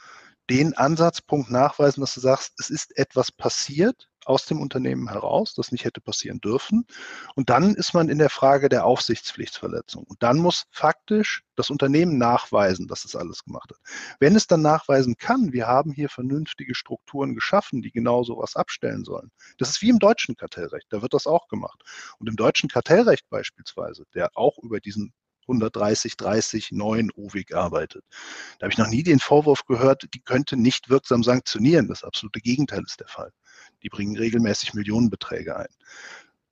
den Ansatzpunkt nachweisen, dass du sagst, es ist etwas passiert aus dem Unternehmen heraus, das nicht hätte passieren dürfen. Und dann ist man in der Frage der Aufsichtspflichtverletzung. Und dann muss faktisch das Unternehmen nachweisen, dass es alles gemacht hat. Wenn es dann nachweisen kann, wir haben hier vernünftige Strukturen geschaffen, die genau sowas abstellen sollen. Das ist wie im deutschen Kartellrecht, da wird das auch gemacht. Und im deutschen Kartellrecht beispielsweise, der auch über diesen 130, 30, 9 OWIG arbeitet. Da habe ich noch nie den Vorwurf gehört, die könnte nicht wirksam sanktionieren. Das absolute Gegenteil ist der Fall. Die bringen regelmäßig Millionenbeträge ein.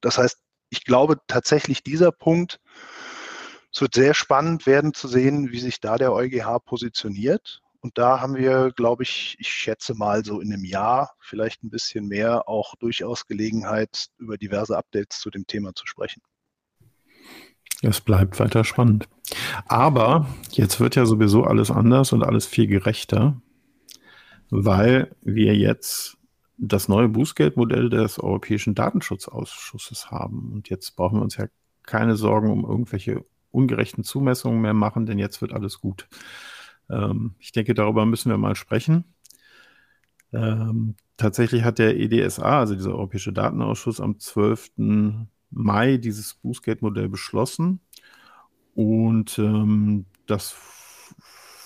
Das heißt, ich glaube tatsächlich dieser Punkt, es wird sehr spannend werden zu sehen, wie sich da der EuGH positioniert. Und da haben wir, glaube ich, ich schätze mal so in einem Jahr, vielleicht ein bisschen mehr, auch durchaus Gelegenheit, über diverse Updates zu dem Thema zu sprechen. Es bleibt weiter spannend. Aber jetzt wird ja sowieso alles anders und alles viel gerechter, weil wir jetzt das neue Bußgeldmodell des Europäischen Datenschutzausschusses haben. Und jetzt brauchen wir uns ja keine Sorgen um irgendwelche ungerechten Zumessungen mehr machen, denn jetzt wird alles gut. Ähm, ich denke, darüber müssen wir mal sprechen. Ähm, tatsächlich hat der EDSA, also dieser Europäische Datenausschuss, am 12. Mai dieses Bußgeldmodell beschlossen. Und ähm, das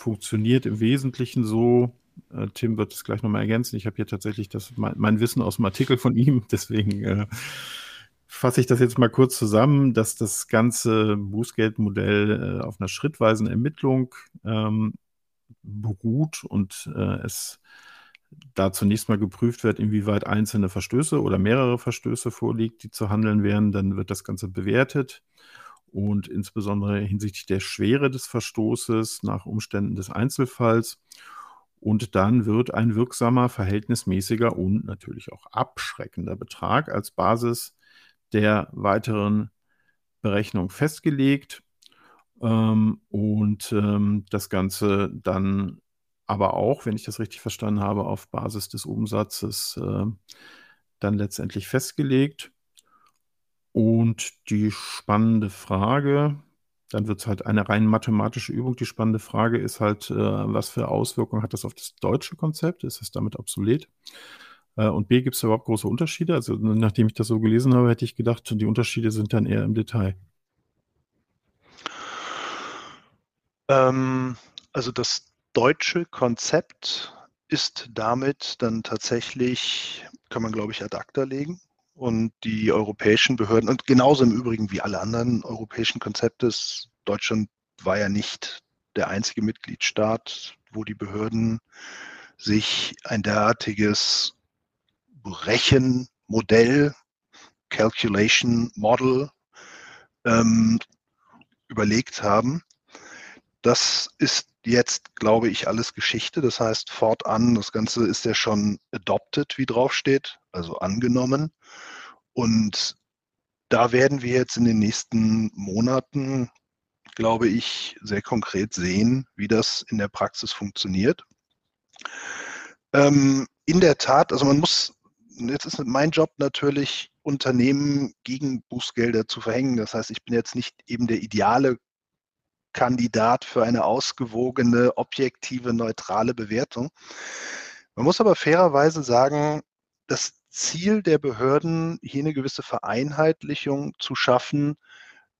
funktioniert im Wesentlichen so, äh, Tim wird es gleich nochmal ergänzen. Ich habe hier tatsächlich das, mein, mein, Wissen aus dem Artikel von ihm, deswegen äh, fasse ich das jetzt mal kurz zusammen, dass das ganze Bußgeldmodell äh, auf einer schrittweisen Ermittlung ähm, beruht und äh, es da zunächst mal geprüft wird, inwieweit einzelne Verstöße oder mehrere Verstöße vorliegt, die zu handeln wären. Dann wird das Ganze bewertet und insbesondere hinsichtlich der Schwere des Verstoßes nach Umständen des Einzelfalls und dann wird ein wirksamer, verhältnismäßiger und natürlich auch abschreckender Betrag als Basis der weiteren Berechnung festgelegt. Ähm, und ähm, das Ganze dann aber auch, wenn ich das richtig verstanden habe, auf Basis des Umsatzes äh, dann letztendlich festgelegt. Und die spannende Frage, dann wird es halt eine rein mathematische Übung. Die spannende Frage ist halt, äh, was für Auswirkungen hat das auf das deutsche Konzept? Ist es damit obsolet? Äh, und B, gibt es überhaupt große Unterschiede? Also nachdem ich das so gelesen habe, hätte ich gedacht, die Unterschiede sind dann eher im Detail. Ähm, also das deutsche Konzept ist damit dann tatsächlich, kann man glaube ich ad acta legen und die europäischen Behörden und genauso im Übrigen wie alle anderen europäischen Konzepte. Deutschland war ja nicht der einzige Mitgliedstaat, wo die Behörden sich ein derartiges Rechenmodell, Calculation Model ähm, überlegt haben. Das ist jetzt, glaube ich, alles Geschichte. Das heißt, fortan, das Ganze ist ja schon adopted, wie draufsteht, also angenommen. Und da werden wir jetzt in den nächsten Monaten, glaube ich, sehr konkret sehen, wie das in der Praxis funktioniert. Ähm, in der Tat, also man muss, jetzt ist mein Job natürlich, Unternehmen gegen Bußgelder zu verhängen. Das heißt, ich bin jetzt nicht eben der ideale Kandidat für eine ausgewogene, objektive, neutrale Bewertung. Man muss aber fairerweise sagen, das Ziel der Behörden, hier eine gewisse Vereinheitlichung zu schaffen,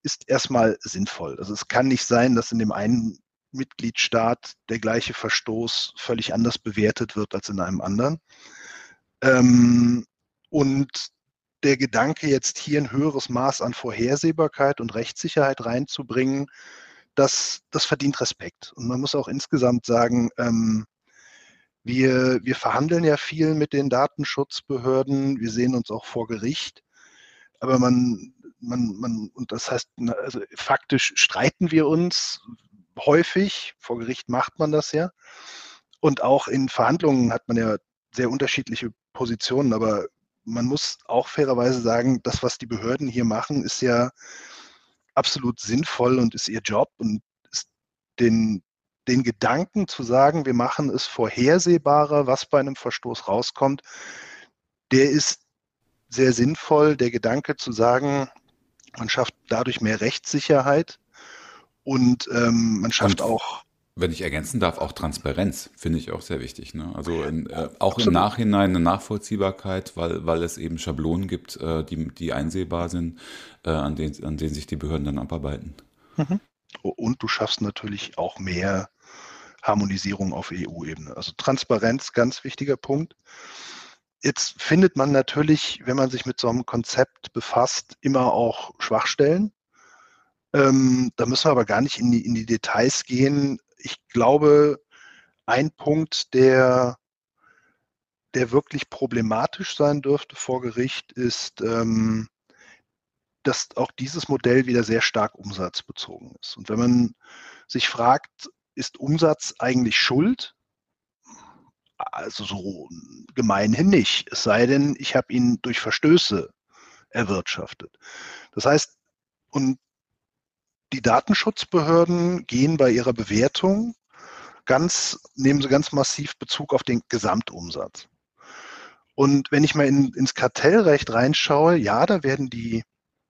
ist erstmal sinnvoll. Also es kann nicht sein, dass in dem einen Mitgliedstaat der gleiche Verstoß völlig anders bewertet wird als in einem anderen. Ähm, und der Gedanke, jetzt hier ein höheres Maß an Vorhersehbarkeit und Rechtssicherheit reinzubringen, das, das verdient Respekt. Und man muss auch insgesamt sagen, ähm, wir, wir verhandeln ja viel mit den Datenschutzbehörden, wir sehen uns auch vor Gericht, aber man, man, man, und das heißt, also faktisch streiten wir uns häufig, vor Gericht macht man das ja. Und auch in Verhandlungen hat man ja sehr unterschiedliche Positionen, aber man muss auch fairerweise sagen, das, was die Behörden hier machen, ist ja absolut sinnvoll und ist ihr Job und ist den, den Gedanken zu sagen, wir machen es vorhersehbarer, was bei einem Verstoß rauskommt, der ist sehr sinnvoll. Der Gedanke zu sagen, man schafft dadurch mehr Rechtssicherheit und ähm, man schafft und auch wenn ich ergänzen darf, auch Transparenz finde ich auch sehr wichtig. Ne? Also in, äh, auch Absolut. im Nachhinein eine Nachvollziehbarkeit, weil, weil es eben Schablonen gibt, äh, die, die einsehbar sind, äh, an, denen, an denen sich die Behörden dann abarbeiten. Mhm. Und du schaffst natürlich auch mehr Harmonisierung auf EU-Ebene. Also Transparenz, ganz wichtiger Punkt. Jetzt findet man natürlich, wenn man sich mit so einem Konzept befasst, immer auch Schwachstellen. Ähm, da müssen wir aber gar nicht in die, in die Details gehen ich glaube, ein Punkt, der, der wirklich problematisch sein dürfte vor Gericht, ist, ähm, dass auch dieses Modell wieder sehr stark umsatzbezogen ist. Und wenn man sich fragt, ist Umsatz eigentlich Schuld? Also so gemeinhin nicht. Es sei denn, ich habe ihn durch Verstöße erwirtschaftet. Das heißt, und die Datenschutzbehörden gehen bei ihrer Bewertung ganz, nehmen sie ganz massiv Bezug auf den Gesamtumsatz. Und wenn ich mal in, ins Kartellrecht reinschaue, ja, da werden die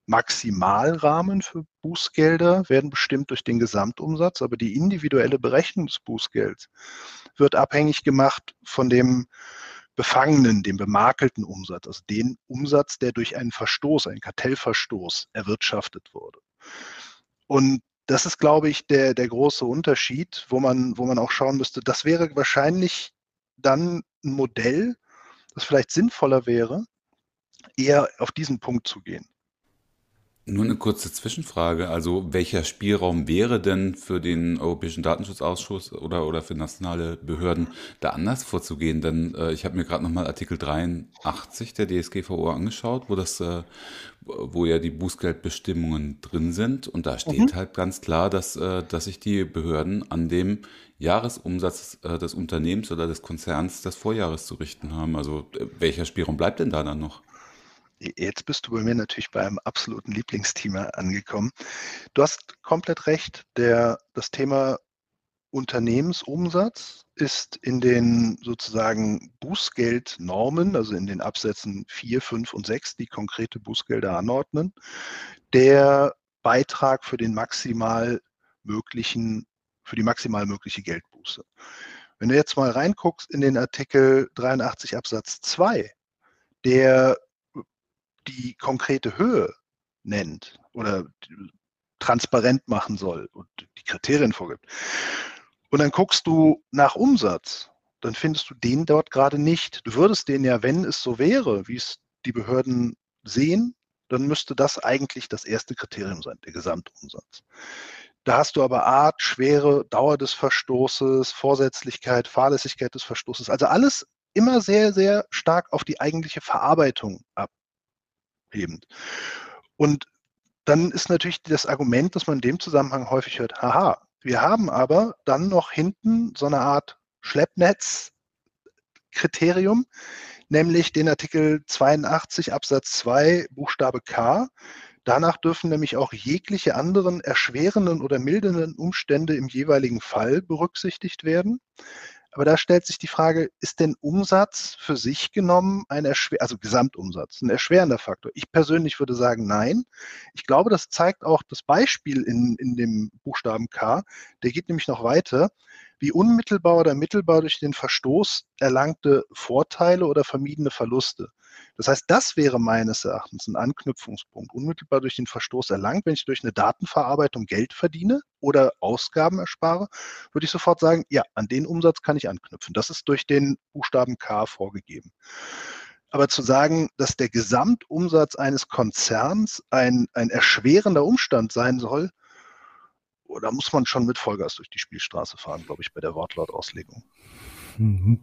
Maximalrahmen für Bußgelder werden bestimmt durch den Gesamtumsatz, aber die individuelle Berechnung des Bußgelds wird abhängig gemacht von dem Befangenen, dem bemakelten Umsatz, also den Umsatz, der durch einen Verstoß, einen Kartellverstoß erwirtschaftet wurde. Und das ist, glaube ich, der, der große Unterschied, wo man, wo man auch schauen müsste, das wäre wahrscheinlich dann ein Modell, das vielleicht sinnvoller wäre, eher auf diesen Punkt zu gehen. Nur eine kurze Zwischenfrage. Also welcher Spielraum wäre denn für den Europäischen Datenschutzausschuss oder, oder für nationale Behörden da anders vorzugehen? Denn äh, ich habe mir gerade nochmal Artikel 83 der DSGVO angeschaut, wo das, äh, wo ja die Bußgeldbestimmungen drin sind. Und da steht mhm. halt ganz klar, dass, äh, dass sich die Behörden an dem Jahresumsatz äh, des Unternehmens oder des Konzerns des Vorjahres zu richten haben. Also äh, welcher Spielraum bleibt denn da dann noch? Jetzt bist du bei mir natürlich beim absoluten Lieblingsthema angekommen. Du hast komplett recht. Der, das Thema Unternehmensumsatz ist in den sozusagen Bußgeldnormen, also in den Absätzen 4, 5 und 6, die konkrete Bußgelder anordnen, der Beitrag für den maximal möglichen, für die maximal mögliche Geldbuße. Wenn du jetzt mal reinguckst in den Artikel 83 Absatz 2, der die konkrete Höhe nennt oder transparent machen soll und die Kriterien vorgibt. Und dann guckst du nach Umsatz, dann findest du den dort gerade nicht. Du würdest den ja, wenn es so wäre, wie es die Behörden sehen, dann müsste das eigentlich das erste Kriterium sein, der Gesamtumsatz. Da hast du aber Art, Schwere, Dauer des Verstoßes, Vorsätzlichkeit, Fahrlässigkeit des Verstoßes, also alles immer sehr, sehr stark auf die eigentliche Verarbeitung ab hebend. Und dann ist natürlich das Argument, das man in dem Zusammenhang häufig hört, haha, wir haben aber dann noch hinten so eine Art Schleppnetz-Kriterium, nämlich den Artikel 82 Absatz 2 Buchstabe K. Danach dürfen nämlich auch jegliche anderen erschwerenden oder mildernden Umstände im jeweiligen Fall berücksichtigt werden. Aber da stellt sich die Frage, ist denn Umsatz für sich genommen ein erschwer also Gesamtumsatz, ein erschwerender Faktor? Ich persönlich würde sagen, nein. Ich glaube, das zeigt auch das Beispiel in, in dem Buchstaben K. Der geht nämlich noch weiter wie unmittelbar oder mittelbar durch den Verstoß erlangte Vorteile oder vermiedene Verluste. Das heißt, das wäre meines Erachtens ein Anknüpfungspunkt. Unmittelbar durch den Verstoß erlangt, wenn ich durch eine Datenverarbeitung Geld verdiene oder Ausgaben erspare, würde ich sofort sagen, ja, an den Umsatz kann ich anknüpfen. Das ist durch den Buchstaben K vorgegeben. Aber zu sagen, dass der Gesamtumsatz eines Konzerns ein, ein erschwerender Umstand sein soll, da muss man schon mit Vollgas durch die Spielstraße fahren, glaube ich, bei der Wortlautauslegung. Mhm.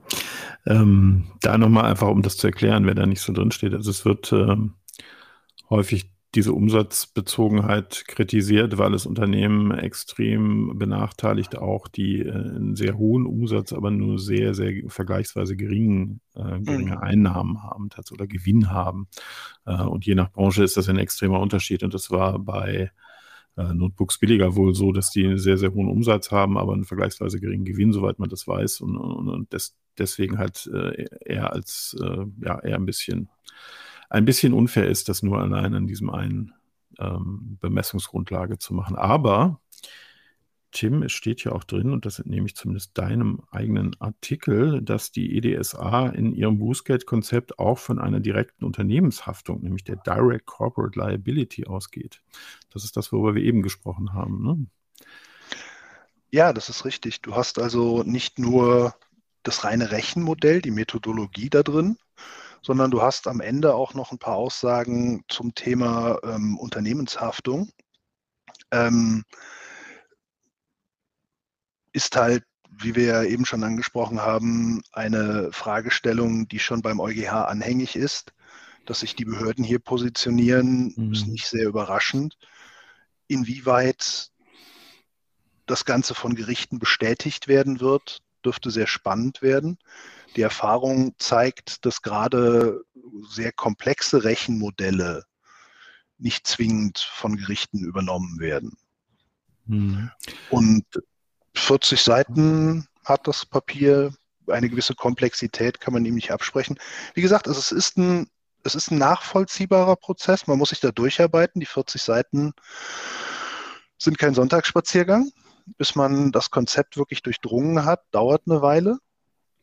Ähm, da nochmal einfach, um das zu erklären, wer da nicht so drin steht. Also es wird ähm, häufig diese Umsatzbezogenheit kritisiert, weil es Unternehmen extrem benachteiligt, auch die äh, einen sehr hohen Umsatz, aber nur sehr, sehr vergleichsweise geringen, äh, geringe mhm. Einnahmen haben oder Gewinn haben. Äh, und je nach Branche ist das ein extremer Unterschied. Und das war bei äh, Notebooks billiger wohl so, dass die einen sehr, sehr hohen Umsatz haben, aber einen vergleichsweise geringen Gewinn, soweit man das weiß. Und, und, und des, deswegen halt äh, eher als, äh, ja, eher ein bisschen, ein bisschen unfair ist, das nur allein an diesem einen ähm, Bemessungsgrundlage zu machen. Aber Tim, es steht ja auch drin, und das entnehme ich zumindest deinem eigenen Artikel, dass die EDSA in ihrem Bußgeldkonzept auch von einer direkten Unternehmenshaftung, nämlich der Direct Corporate Liability, ausgeht. Das ist das, worüber wir eben gesprochen haben. Ne? Ja, das ist richtig. Du hast also nicht nur das reine Rechenmodell, die Methodologie da drin, sondern du hast am Ende auch noch ein paar Aussagen zum Thema ähm, Unternehmenshaftung. Ähm, ist halt, wie wir ja eben schon angesprochen haben, eine Fragestellung, die schon beim EuGH anhängig ist. Dass sich die Behörden hier positionieren, mhm. ist nicht sehr überraschend. Inwieweit das Ganze von Gerichten bestätigt werden wird, dürfte sehr spannend werden. Die Erfahrung zeigt, dass gerade sehr komplexe Rechenmodelle nicht zwingend von Gerichten übernommen werden. Mhm. Und 40 Seiten hat das Papier, eine gewisse Komplexität kann man ihm nicht absprechen. Wie gesagt, also es ist ein, es ist ein nachvollziehbarer Prozess. Man muss sich da durcharbeiten. Die 40 Seiten sind kein Sonntagsspaziergang. Bis man das Konzept wirklich durchdrungen hat, dauert eine Weile.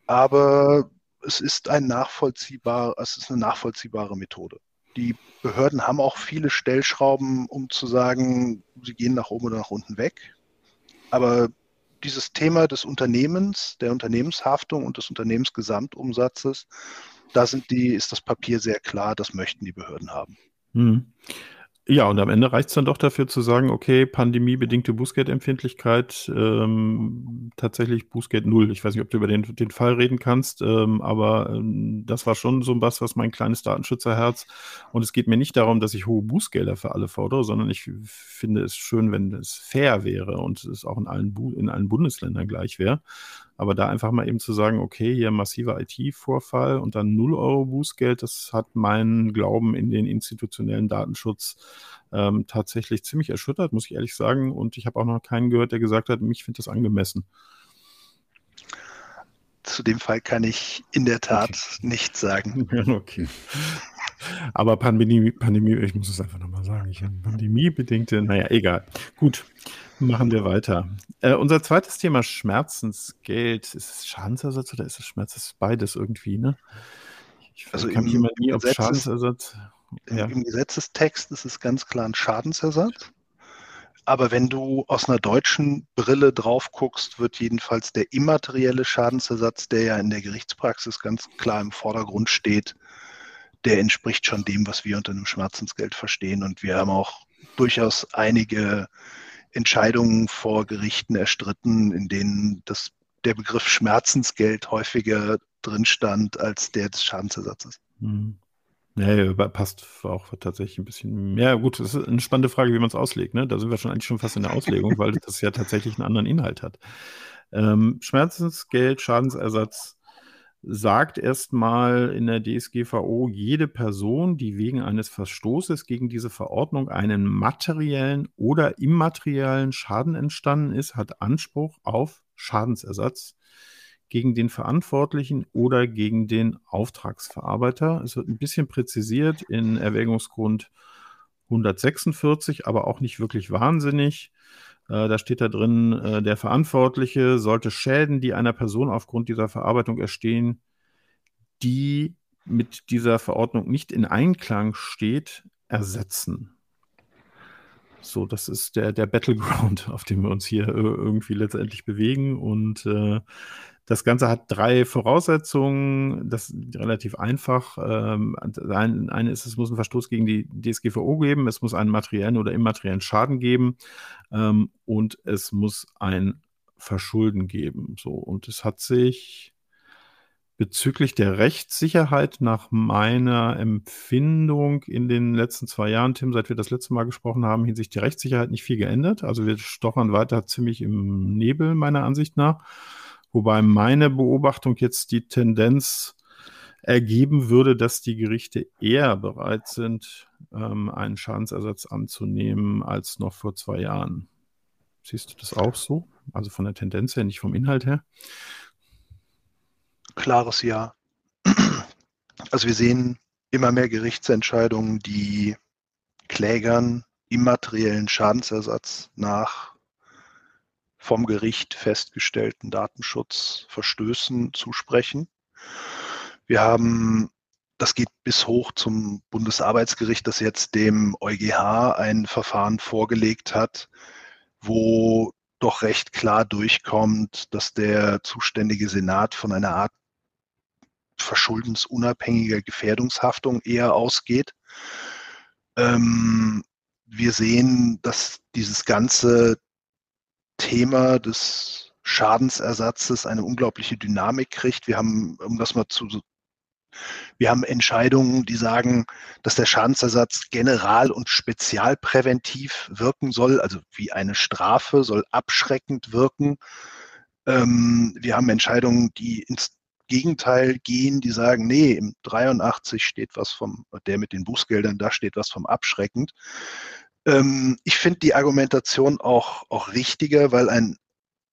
Aber es ist ein nachvollziehbar, es ist eine nachvollziehbare Methode. Die Behörden haben auch viele Stellschrauben, um zu sagen, sie gehen nach oben oder nach unten weg. Aber dieses Thema des Unternehmens, der Unternehmenshaftung und des Unternehmensgesamtumsatzes, da sind die, ist das Papier sehr klar, das möchten die Behörden haben. Hm. Ja, und am Ende reicht es dann doch dafür zu sagen, okay, pandemiebedingte Bußgeldempfindlichkeit, ähm, tatsächlich Bußgeld null. Ich weiß nicht, ob du über den, den Fall reden kannst, ähm, aber ähm, das war schon so was, was mein kleines Datenschützerherz. Und es geht mir nicht darum, dass ich hohe Bußgelder für alle fordere, sondern ich finde es schön, wenn es fair wäre und es auch in allen, Bu in allen Bundesländern gleich wäre. Aber da einfach mal eben zu sagen, okay, hier massiver IT-Vorfall und dann 0 Euro Bußgeld, das hat meinen Glauben in den institutionellen Datenschutz ähm, tatsächlich ziemlich erschüttert, muss ich ehrlich sagen. Und ich habe auch noch keinen gehört, der gesagt hat, mich finde das angemessen. Zu dem Fall kann ich in der Tat okay. nichts sagen. okay. Aber Pandemie, Pandemie, ich muss es einfach nochmal sagen, ich habe pandemiebedingte, naja, egal. Gut. Machen wir weiter. Äh, unser zweites Thema Schmerzensgeld. Ist es Schadensersatz oder ist es Schmerz? Das ist beides irgendwie, ne? Ich also kann im, immer nie auf Schadensersatz. Ja. Im Gesetzestext ist es ganz klar ein Schadensersatz. Aber wenn du aus einer deutschen Brille drauf guckst, wird jedenfalls der immaterielle Schadensersatz, der ja in der Gerichtspraxis ganz klar im Vordergrund steht, der entspricht schon dem, was wir unter einem Schmerzensgeld verstehen. Und wir haben auch durchaus einige Entscheidungen vor Gerichten erstritten, in denen das, der Begriff Schmerzensgeld häufiger drin stand als der des Schadensersatzes. Hm. Nee, passt auch tatsächlich ein bisschen mehr. Gut, das ist eine spannende Frage, wie man es auslegt. Ne? Da sind wir schon eigentlich schon fast in der Auslegung, weil das ja tatsächlich einen anderen Inhalt hat. Ähm, Schmerzensgeld, Schadensersatz sagt erstmal in der DSGVO, jede Person, die wegen eines Verstoßes gegen diese Verordnung einen materiellen oder immateriellen Schaden entstanden ist, hat Anspruch auf Schadensersatz gegen den Verantwortlichen oder gegen den Auftragsverarbeiter. Es wird ein bisschen präzisiert in Erwägungsgrund 146, aber auch nicht wirklich wahnsinnig. Äh, da steht da drin, äh, der Verantwortliche sollte Schäden, die einer Person aufgrund dieser Verarbeitung erstehen, die mit dieser Verordnung nicht in Einklang steht, ersetzen. So, das ist der, der Battleground, auf dem wir uns hier äh, irgendwie letztendlich bewegen. Und äh, das Ganze hat drei Voraussetzungen. Das ist relativ einfach. Ähm, ein, eine ist, es muss einen Verstoß gegen die DSGVO geben, es muss einen materiellen oder immateriellen Schaden geben ähm, und es muss ein Verschulden geben. So, und es hat sich bezüglich der Rechtssicherheit nach meiner Empfindung in den letzten zwei Jahren, Tim, seit wir das letzte Mal gesprochen haben, hinsichtlich der Rechtssicherheit nicht viel geändert. Also wir stochern weiter ziemlich im Nebel, meiner Ansicht nach. Wobei meine Beobachtung jetzt die Tendenz ergeben würde, dass die Gerichte eher bereit sind, ähm, einen Schadensersatz anzunehmen als noch vor zwei Jahren. Siehst du das auch so? Also von der Tendenz her, nicht vom Inhalt her? Klares Ja. Also wir sehen immer mehr Gerichtsentscheidungen, die Klägern immateriellen Schadensersatz nach vom Gericht festgestellten Datenschutzverstößen zusprechen. Wir haben, das geht bis hoch zum Bundesarbeitsgericht, das jetzt dem EuGH ein Verfahren vorgelegt hat, wo doch recht klar durchkommt, dass der zuständige Senat von einer Art verschuldensunabhängiger Gefährdungshaftung eher ausgeht. Ähm, wir sehen, dass dieses ganze Thema des Schadensersatzes eine unglaubliche Dynamik kriegt. Wir haben, um das mal zu, wir haben Entscheidungen, die sagen, dass der Schadensersatz general und spezialpräventiv wirken soll, also wie eine Strafe, soll abschreckend wirken. Ähm, wir haben Entscheidungen, die ins Gegenteil gehen, die sagen, nee, im 83 steht was vom, der mit den Bußgeldern, da steht was vom abschreckend. Ähm, ich finde die Argumentation auch, auch richtiger, weil ein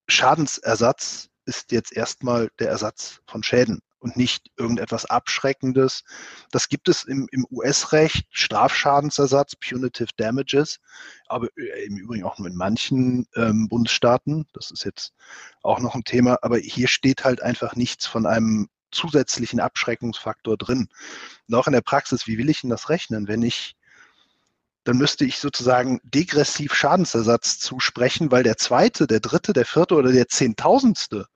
Schadensersatz ist jetzt erstmal der Ersatz von Schäden und nicht irgendetwas Abschreckendes. Das gibt es im, im US-Recht, Strafschadensersatz, Punitive Damages, aber äh, im Übrigen auch nur in manchen ähm, Bundesstaaten. Das ist jetzt auch noch ein Thema, aber hier steht halt einfach nichts von einem zusätzlichen Abschreckungsfaktor drin. Und auch in der Praxis, wie will ich denn das rechnen, wenn ich dann müsste ich sozusagen degressiv Schadensersatz zusprechen, weil der zweite, der dritte, der vierte oder der zehntausendste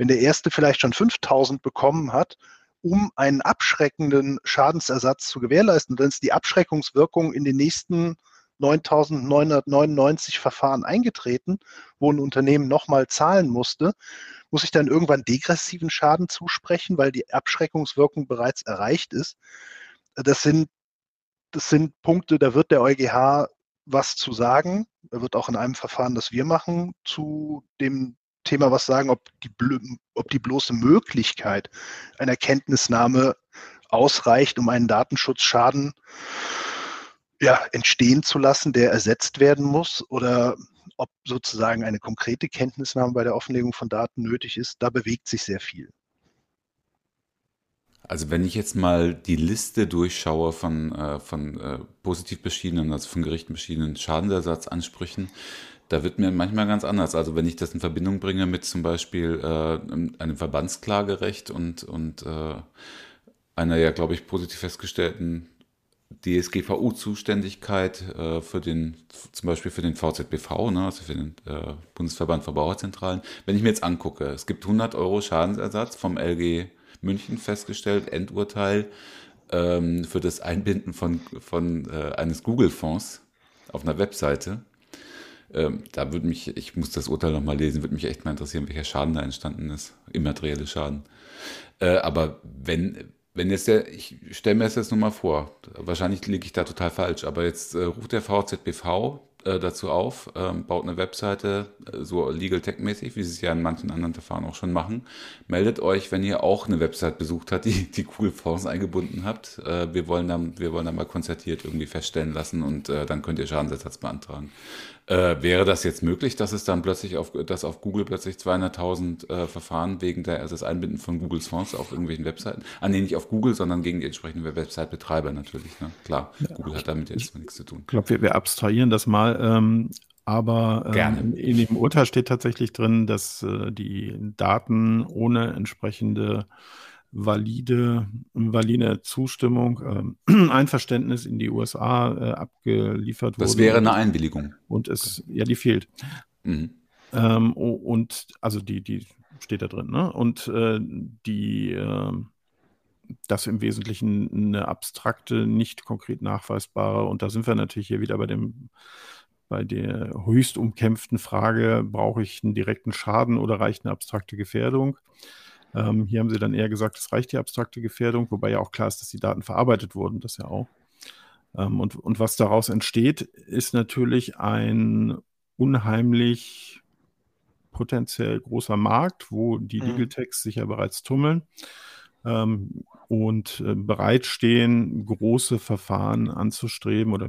wenn der erste vielleicht schon 5000 bekommen hat, um einen abschreckenden Schadensersatz zu gewährleisten. Dann ist die Abschreckungswirkung in den nächsten 9.999 Verfahren eingetreten, wo ein Unternehmen nochmal zahlen musste, muss ich dann irgendwann degressiven Schaden zusprechen, weil die Abschreckungswirkung bereits erreicht ist. Das sind, das sind Punkte, da wird der EuGH was zu sagen. Er wird auch in einem Verfahren, das wir machen, zu dem Thema was sagen, ob die, ob die bloße Möglichkeit einer Kenntnisnahme ausreicht, um einen Datenschutzschaden ja, entstehen zu lassen, der ersetzt werden muss, oder ob sozusagen eine konkrete Kenntnisnahme bei der Offenlegung von Daten nötig ist. Da bewegt sich sehr viel. Also wenn ich jetzt mal die Liste durchschaue von, äh, von äh, positiv beschiedenen, also von Gerichten beschiedenen Schadensersatzansprüchen, da wird mir manchmal ganz anders. Also wenn ich das in Verbindung bringe mit zum Beispiel äh, einem Verbandsklagerecht und, und äh, einer ja, glaube ich, positiv festgestellten DSGVO-Zuständigkeit äh, für den, zum Beispiel für den VZBV, ne, also für den äh, Bundesverband Verbraucherzentralen. Wenn ich mir jetzt angucke, es gibt 100 Euro Schadensersatz vom LG München festgestellt, Endurteil ähm, für das Einbinden von, von äh, eines Google-Fonds auf einer Webseite. Ähm, da würde mich, ich muss das Urteil nochmal lesen, würde mich echt mal interessieren, welcher Schaden da entstanden ist. Immaterielle Schaden. Äh, aber wenn, wenn jetzt der, ich stelle mir das jetzt nur mal vor, wahrscheinlich liege ich da total falsch, aber jetzt äh, ruft der VZBV äh, dazu auf, ähm, baut eine Webseite, äh, so Legal Tech mäßig, wie sie es ja in manchen anderen Verfahren auch schon machen. Meldet euch, wenn ihr auch eine Website besucht habt, die, die Google Fonds eingebunden habt. Äh, wir wollen dann, wir wollen dann mal konzertiert irgendwie feststellen lassen und äh, dann könnt ihr Schadensersatz beantragen. Äh, wäre das jetzt möglich, dass es dann plötzlich auf, dass auf Google plötzlich 200.000 äh, Verfahren wegen der, also das Einbinden von Googles Fonds auf irgendwelchen Webseiten, ah nee, nicht auf Google, sondern gegen die entsprechenden Website-Betreiber natürlich, ne? Klar, ja, Google hat damit jetzt nichts zu tun. Ich glaube, wir, wir, abstrahieren das mal, ähm, aber ähm, in dem Urteil steht tatsächlich drin, dass äh, die Daten ohne entsprechende valide, valide Zustimmung, äh, Einverständnis in die USA äh, abgeliefert wurde. Das wäre eine Einwilligung. Und es, ja, die fehlt. Mhm. Ähm, und also die, die steht da drin, ne? Und äh, die, äh, das im Wesentlichen eine abstrakte, nicht konkret nachweisbare, und da sind wir natürlich hier wieder bei dem bei der höchst umkämpften Frage, brauche ich einen direkten Schaden oder reicht eine abstrakte Gefährdung? Ähm, hier haben sie dann eher gesagt, es reicht die abstrakte Gefährdung, wobei ja auch klar ist, dass die Daten verarbeitet wurden, das ja auch. Ähm, und, und was daraus entsteht, ist natürlich ein unheimlich potenziell großer Markt, wo die mhm. Legal Techs sich ja bereits tummeln ähm, und äh, bereitstehen, große Verfahren anzustreben oder,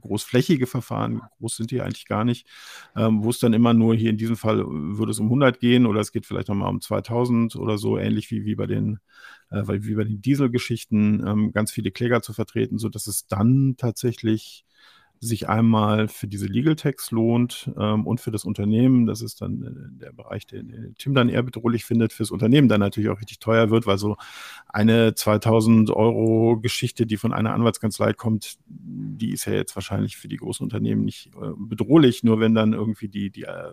großflächige Verfahren, groß sind die eigentlich gar nicht, ähm, wo es dann immer nur hier in diesem Fall würde es um 100 gehen oder es geht vielleicht nochmal um 2000 oder so, ähnlich wie, wie bei den, äh, den Dieselgeschichten, ähm, ganz viele Kläger zu vertreten, sodass es dann tatsächlich sich einmal für diese Legal Tax lohnt ähm, und für das Unternehmen. Das ist dann äh, der Bereich, den, den Tim dann eher bedrohlich findet, fürs Unternehmen dann natürlich auch richtig teuer wird, weil so eine 2000 Euro Geschichte, die von einer Anwaltskanzlei kommt, die ist ja jetzt wahrscheinlich für die großen Unternehmen nicht äh, bedrohlich, nur wenn dann irgendwie die, die äh,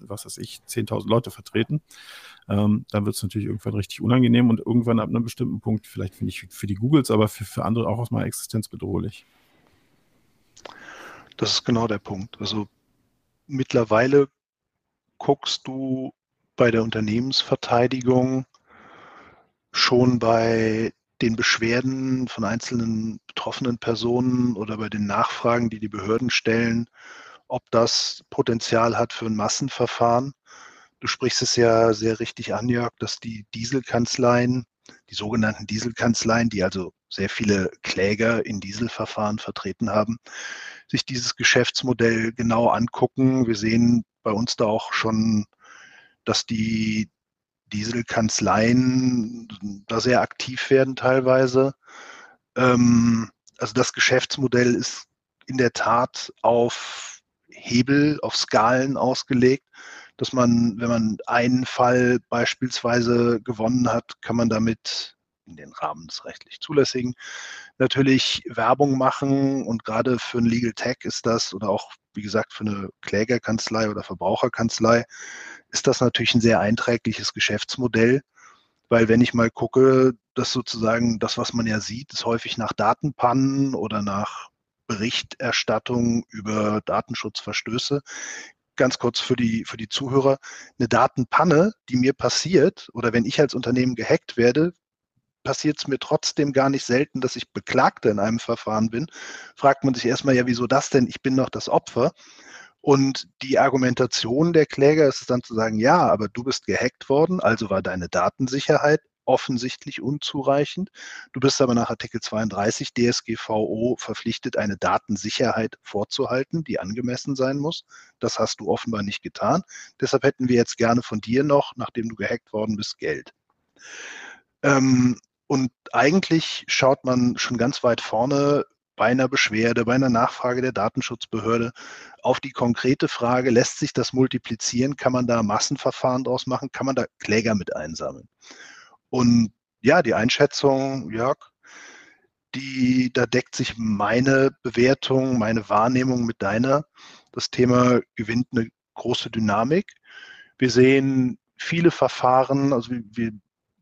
was weiß ich, 10.000 Leute vertreten, ähm, dann wird es natürlich irgendwann richtig unangenehm und irgendwann ab einem bestimmten Punkt, vielleicht finde ich für die Googles, aber für, für andere auch aus meiner Existenz bedrohlich. Das ist genau der Punkt. Also mittlerweile guckst du bei der Unternehmensverteidigung schon bei den Beschwerden von einzelnen betroffenen Personen oder bei den Nachfragen, die die Behörden stellen, ob das Potenzial hat für ein Massenverfahren. Du sprichst es ja sehr richtig an, Jörg, dass die Dieselkanzleien, die sogenannten Dieselkanzleien, die also sehr viele Kläger in Dieselverfahren vertreten haben, sich dieses Geschäftsmodell genau angucken. Wir sehen bei uns da auch schon, dass die Dieselkanzleien da sehr aktiv werden teilweise. Ähm, also das Geschäftsmodell ist in der Tat auf Hebel, auf Skalen ausgelegt, dass man, wenn man einen Fall beispielsweise gewonnen hat, kann man damit in den Rahmen des rechtlich Zulässigen natürlich Werbung machen und gerade für ein Legal Tech ist das oder auch, wie gesagt, für eine Klägerkanzlei oder Verbraucherkanzlei ist das natürlich ein sehr einträgliches Geschäftsmodell, weil wenn ich mal gucke, dass sozusagen das, was man ja sieht, ist häufig nach Datenpannen oder nach Berichterstattung über Datenschutzverstöße. Ganz kurz für die, für die Zuhörer. Eine Datenpanne, die mir passiert oder wenn ich als Unternehmen gehackt werde, passiert es mir trotzdem gar nicht selten, dass ich Beklagter in einem Verfahren bin, fragt man sich erstmal, ja, wieso das denn? Ich bin doch das Opfer. Und die Argumentation der Kläger ist es dann zu sagen, ja, aber du bist gehackt worden, also war deine Datensicherheit offensichtlich unzureichend. Du bist aber nach Artikel 32 DSGVO verpflichtet, eine Datensicherheit vorzuhalten, die angemessen sein muss. Das hast du offenbar nicht getan. Deshalb hätten wir jetzt gerne von dir noch, nachdem du gehackt worden bist, Geld. Ähm, und eigentlich schaut man schon ganz weit vorne bei einer Beschwerde, bei einer Nachfrage der Datenschutzbehörde auf die konkrete Frage, lässt sich das multiplizieren? Kann man da Massenverfahren draus machen? Kann man da Kläger mit einsammeln? Und ja, die Einschätzung, Jörg, die, da deckt sich meine Bewertung, meine Wahrnehmung mit deiner. Das Thema gewinnt eine große Dynamik. Wir sehen viele Verfahren, also wir,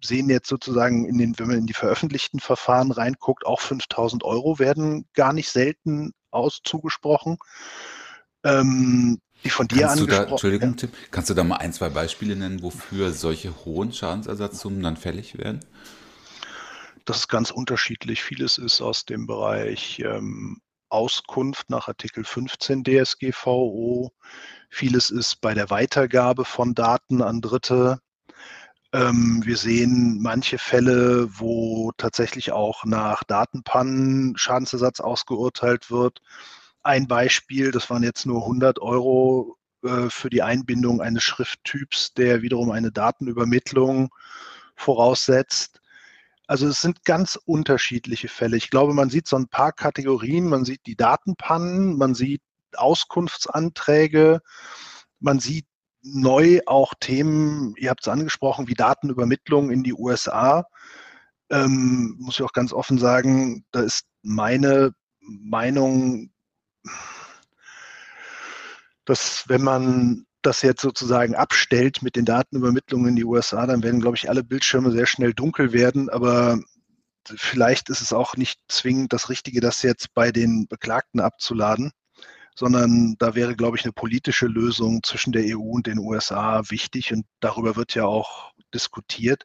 sehen jetzt sozusagen, in den, wenn man in die veröffentlichten Verfahren reinguckt, auch 5000 Euro werden gar nicht selten auszugesprochen. Ähm, die von dir kannst angesprochen. Entschuldigung, ja. Tim, kannst du da mal ein, zwei Beispiele nennen, wofür solche hohen Schadensersatzzummen dann fällig werden? Das ist ganz unterschiedlich. Vieles ist aus dem Bereich ähm, Auskunft nach Artikel 15 DSGVO. Vieles ist bei der Weitergabe von Daten an Dritte. Ähm, wir sehen manche Fälle, wo tatsächlich auch nach Datenpannen Schadensersatz ausgeurteilt wird. Ein Beispiel, das waren jetzt nur 100 Euro äh, für die Einbindung eines Schrifttyps, der wiederum eine Datenübermittlung voraussetzt. Also es sind ganz unterschiedliche Fälle. Ich glaube, man sieht so ein paar Kategorien. Man sieht die Datenpannen, man sieht Auskunftsanträge, man sieht neu auch Themen, ihr habt es angesprochen, wie Datenübermittlung in die USA. Ähm, muss ich auch ganz offen sagen, da ist meine Meinung, dass wenn man das jetzt sozusagen abstellt mit den Datenübermittlungen in die USA, dann werden, glaube ich, alle Bildschirme sehr schnell dunkel werden. Aber vielleicht ist es auch nicht zwingend das Richtige, das jetzt bei den Beklagten abzuladen, sondern da wäre, glaube ich, eine politische Lösung zwischen der EU und den USA wichtig und darüber wird ja auch diskutiert.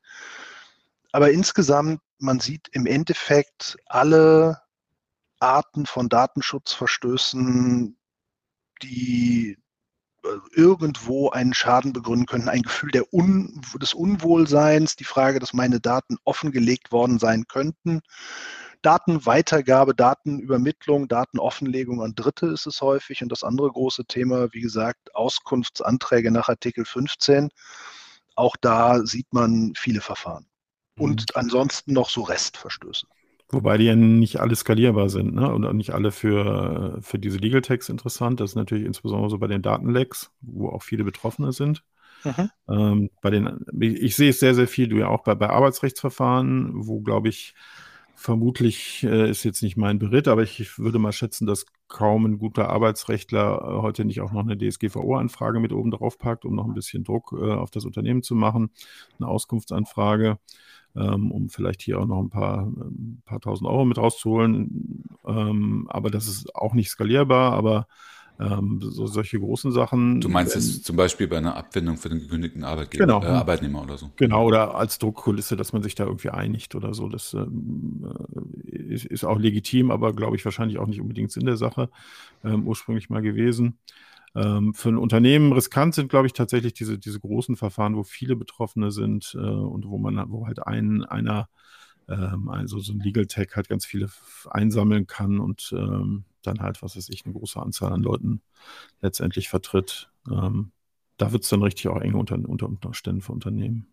Aber insgesamt, man sieht im Endeffekt alle Arten von Datenschutzverstößen, die irgendwo einen Schaden begründen könnten, ein Gefühl Un des Unwohlseins, die Frage, dass meine Daten offengelegt worden sein könnten. Datenweitergabe, Datenübermittlung, Datenoffenlegung an Dritte ist es häufig. Und das andere große Thema, wie gesagt, Auskunftsanträge nach Artikel 15. Auch da sieht man viele Verfahren. Und mhm. ansonsten noch so Restverstöße. Wobei die ja nicht alle skalierbar sind, ne? Und nicht alle für, für diese Legal Tags interessant. Das ist natürlich insbesondere so bei den Datenlecks, wo auch viele Betroffene sind. Mhm. Ähm, bei den, ich sehe es sehr, sehr viel, du ja auch bei, bei Arbeitsrechtsverfahren, wo, glaube ich, vermutlich äh, ist jetzt nicht mein Beritt, aber ich würde mal schätzen, dass kaum ein guter Arbeitsrechtler äh, heute nicht auch noch eine DSGVO-Anfrage mit oben drauf packt, um noch ein bisschen Druck äh, auf das Unternehmen zu machen, eine Auskunftsanfrage ähm, um vielleicht hier auch noch ein paar, ein paar tausend Euro mit rauszuholen. Ähm, aber das ist auch nicht skalierbar, aber ähm, so, solche großen Sachen. Du meinst jetzt zum Beispiel bei einer Abwendung für den gekündigten Arbeitgeber, genau, äh, Arbeitnehmer oder so? Genau, oder als Druckkulisse, dass man sich da irgendwie einigt oder so. Das ähm, äh, ist, ist, auch legitim, aber glaube ich wahrscheinlich auch nicht unbedingt Sinn der Sache ähm, ursprünglich mal gewesen. Ähm, für ein Unternehmen riskant sind, glaube ich, tatsächlich diese, diese großen Verfahren, wo viele Betroffene sind äh, und wo man, wo halt ein, einer, ähm, also so ein Legal Tech halt ganz viele einsammeln kann und ähm, dann halt, was weiß ich, eine große Anzahl an Leuten letztendlich vertritt. Ähm, da wird es dann richtig auch enge unter, unter Umständen für Unternehmen.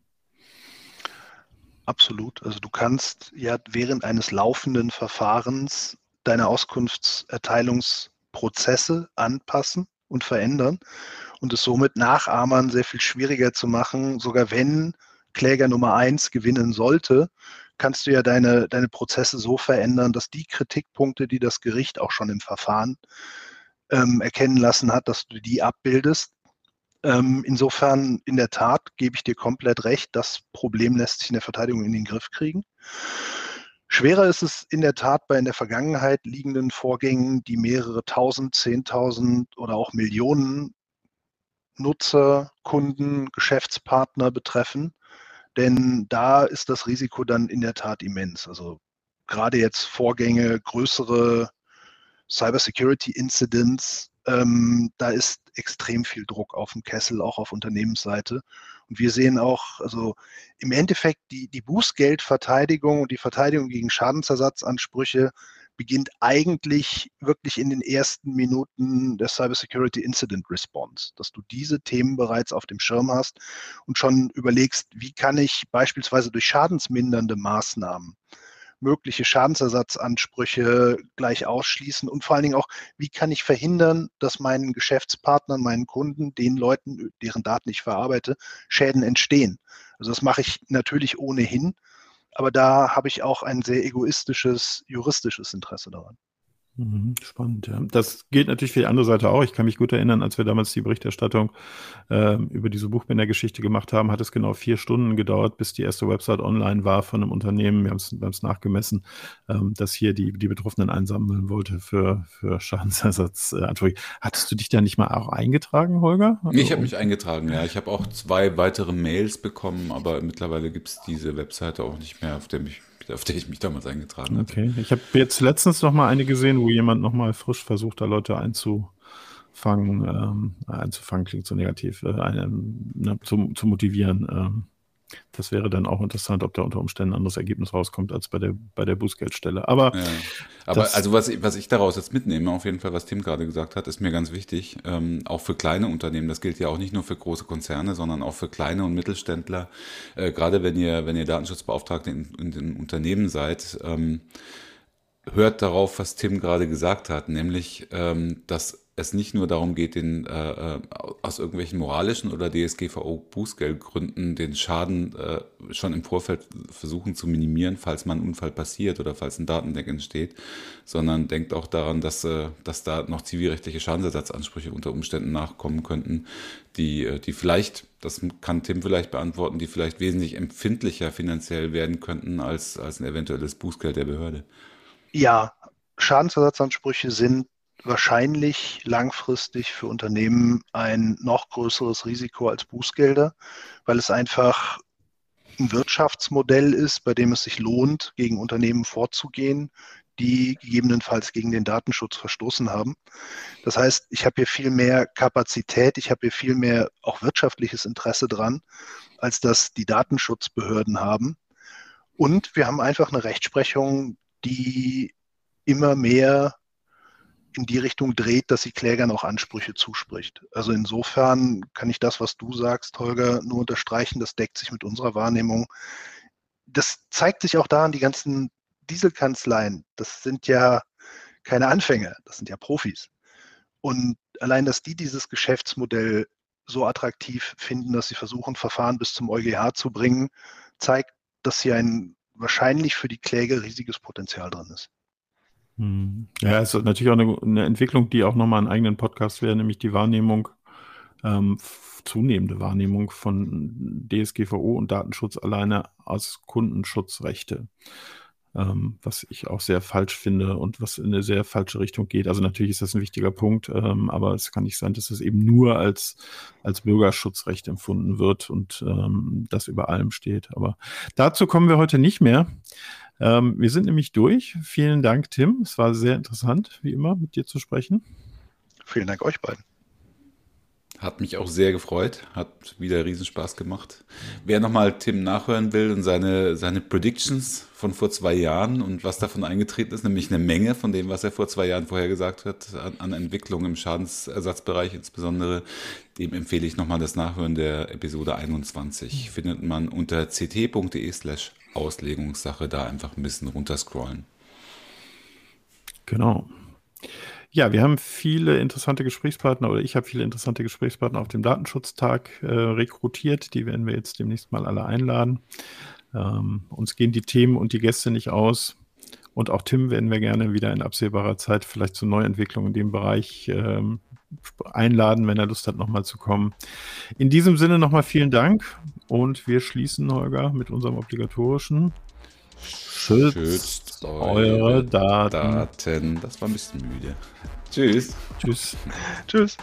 Absolut. Also du kannst ja während eines laufenden Verfahrens deine Auskunftserteilungsprozesse anpassen und verändern und es somit Nachahmern sehr viel schwieriger zu machen. Sogar wenn Kläger Nummer eins gewinnen sollte, kannst du ja deine, deine Prozesse so verändern, dass die Kritikpunkte, die das Gericht auch schon im Verfahren ähm, erkennen lassen hat, dass du die abbildest. Ähm, insofern, in der Tat, gebe ich dir komplett recht, das Problem lässt sich in der Verteidigung in den Griff kriegen. Schwerer ist es in der Tat bei in der Vergangenheit liegenden Vorgängen, die mehrere tausend, zehntausend oder auch Millionen Nutzer, Kunden, Geschäftspartner betreffen. Denn da ist das Risiko dann in der Tat immens. Also gerade jetzt Vorgänge, größere Cybersecurity Incidents, ähm, da ist extrem viel Druck auf dem Kessel, auch auf Unternehmensseite. Und wir sehen auch, also im Endeffekt die, die Bußgeldverteidigung und die Verteidigung gegen Schadensersatzansprüche beginnt eigentlich wirklich in den ersten Minuten der Cybersecurity Incident Response, dass du diese Themen bereits auf dem Schirm hast und schon überlegst, wie kann ich beispielsweise durch schadensmindernde Maßnahmen mögliche Schadensersatzansprüche gleich ausschließen und vor allen Dingen auch, wie kann ich verhindern, dass meinen Geschäftspartnern, meinen Kunden, den Leuten, deren Daten ich verarbeite, Schäden entstehen. Also das mache ich natürlich ohnehin, aber da habe ich auch ein sehr egoistisches juristisches Interesse daran. Mhm, spannend, ja. Das gilt natürlich für die andere Seite auch. Ich kann mich gut erinnern, als wir damals die Berichterstattung äh, über diese Buchbindergeschichte gemacht haben, hat es genau vier Stunden gedauert, bis die erste Website online war von einem Unternehmen. Wir haben es nachgemessen, ähm, dass hier die, die Betroffenen einsammeln wollte für, für Schadensersatz. Äh, Hattest du dich da nicht mal auch eingetragen, Holger? Also, ich habe mich eingetragen, ja. Ich habe auch zwei weitere Mails bekommen, aber mittlerweile gibt es diese Webseite auch nicht mehr, auf der mich auf der ich mich damals eingetragen hatte. Okay, ich habe jetzt letztens noch mal eine gesehen, wo jemand noch mal frisch versucht, da Leute einzufangen. Ähm, einzufangen klingt so negativ, äh, eine, ne, zu, zu motivieren. Ähm, das wäre dann auch interessant, ob da unter Umständen ein anderes Ergebnis rauskommt als bei der, bei der Bußgeldstelle. Aber, ja. Aber also was, ich, was ich daraus jetzt mitnehme, auf jeden Fall, was Tim gerade gesagt hat, ist mir ganz wichtig. Ähm, auch für kleine Unternehmen, das gilt ja auch nicht nur für große Konzerne, sondern auch für kleine und Mittelständler. Äh, gerade wenn ihr, wenn ihr Datenschutzbeauftragte in, in den Unternehmen seid, ähm, hört darauf, was Tim gerade gesagt hat, nämlich, ähm, dass es nicht nur darum geht, den äh, äh aus irgendwelchen moralischen oder DSGVO-Bußgeldgründen den Schaden äh, schon im Vorfeld versuchen zu minimieren, falls mal ein Unfall passiert oder falls ein Datendeck entsteht, sondern denkt auch daran, dass, äh, dass da noch zivilrechtliche Schadensersatzansprüche unter Umständen nachkommen könnten, die, äh, die vielleicht, das kann Tim vielleicht beantworten, die vielleicht wesentlich empfindlicher finanziell werden könnten als, als ein eventuelles Bußgeld der Behörde. Ja, Schadensersatzansprüche sind wahrscheinlich langfristig für Unternehmen ein noch größeres Risiko als Bußgelder, weil es einfach ein Wirtschaftsmodell ist, bei dem es sich lohnt, gegen Unternehmen vorzugehen, die gegebenenfalls gegen den Datenschutz verstoßen haben. Das heißt, ich habe hier viel mehr Kapazität, ich habe hier viel mehr auch wirtschaftliches Interesse dran, als das die Datenschutzbehörden haben. Und wir haben einfach eine Rechtsprechung, die immer mehr in die Richtung dreht, dass sie Klägern auch Ansprüche zuspricht. Also insofern kann ich das, was du sagst, Holger, nur unterstreichen. Das deckt sich mit unserer Wahrnehmung. Das zeigt sich auch daran, die ganzen Dieselkanzleien, das sind ja keine Anfänger, das sind ja Profis. Und allein, dass die dieses Geschäftsmodell so attraktiv finden, dass sie versuchen, Verfahren bis zum EuGH zu bringen, zeigt, dass hier ein wahrscheinlich für die Kläger riesiges Potenzial drin ist. Ja, es ist natürlich auch eine, eine Entwicklung, die auch nochmal einen eigenen Podcast wäre, nämlich die Wahrnehmung, ähm, zunehmende Wahrnehmung von DSGVO und Datenschutz alleine als Kundenschutzrechte, ähm, was ich auch sehr falsch finde und was in eine sehr falsche Richtung geht. Also natürlich ist das ein wichtiger Punkt, ähm, aber es kann nicht sein, dass es eben nur als, als Bürgerschutzrecht empfunden wird und ähm, das über allem steht. Aber dazu kommen wir heute nicht mehr. Ähm, wir sind nämlich durch. Vielen Dank, Tim. Es war sehr interessant, wie immer, mit dir zu sprechen. Vielen Dank euch beiden. Hat mich auch sehr gefreut, hat wieder Riesenspaß gemacht. Wer nochmal Tim nachhören will und seine, seine Predictions von vor zwei Jahren und was davon eingetreten ist, nämlich eine Menge von dem, was er vor zwei Jahren vorher gesagt hat, an, an Entwicklung im Schadensersatzbereich insbesondere, dem empfehle ich nochmal das Nachhören der Episode 21. Findet man unter ct.de slash Auslegungssache da einfach ein bisschen runterscrollen. Genau. Ja, wir haben viele interessante Gesprächspartner oder ich habe viele interessante Gesprächspartner auf dem Datenschutztag äh, rekrutiert. Die werden wir jetzt demnächst mal alle einladen. Ähm, uns gehen die Themen und die Gäste nicht aus. Und auch Tim werden wir gerne wieder in absehbarer Zeit vielleicht zu Neuentwicklungen in dem Bereich ähm, einladen, wenn er Lust hat, nochmal zu kommen. In diesem Sinne nochmal vielen Dank und wir schließen, Holger, mit unserem obligatorischen Schützt, Schützt eure Daten. Daten. Das war ein bisschen müde. Tschüss. Tschüss. Tschüss.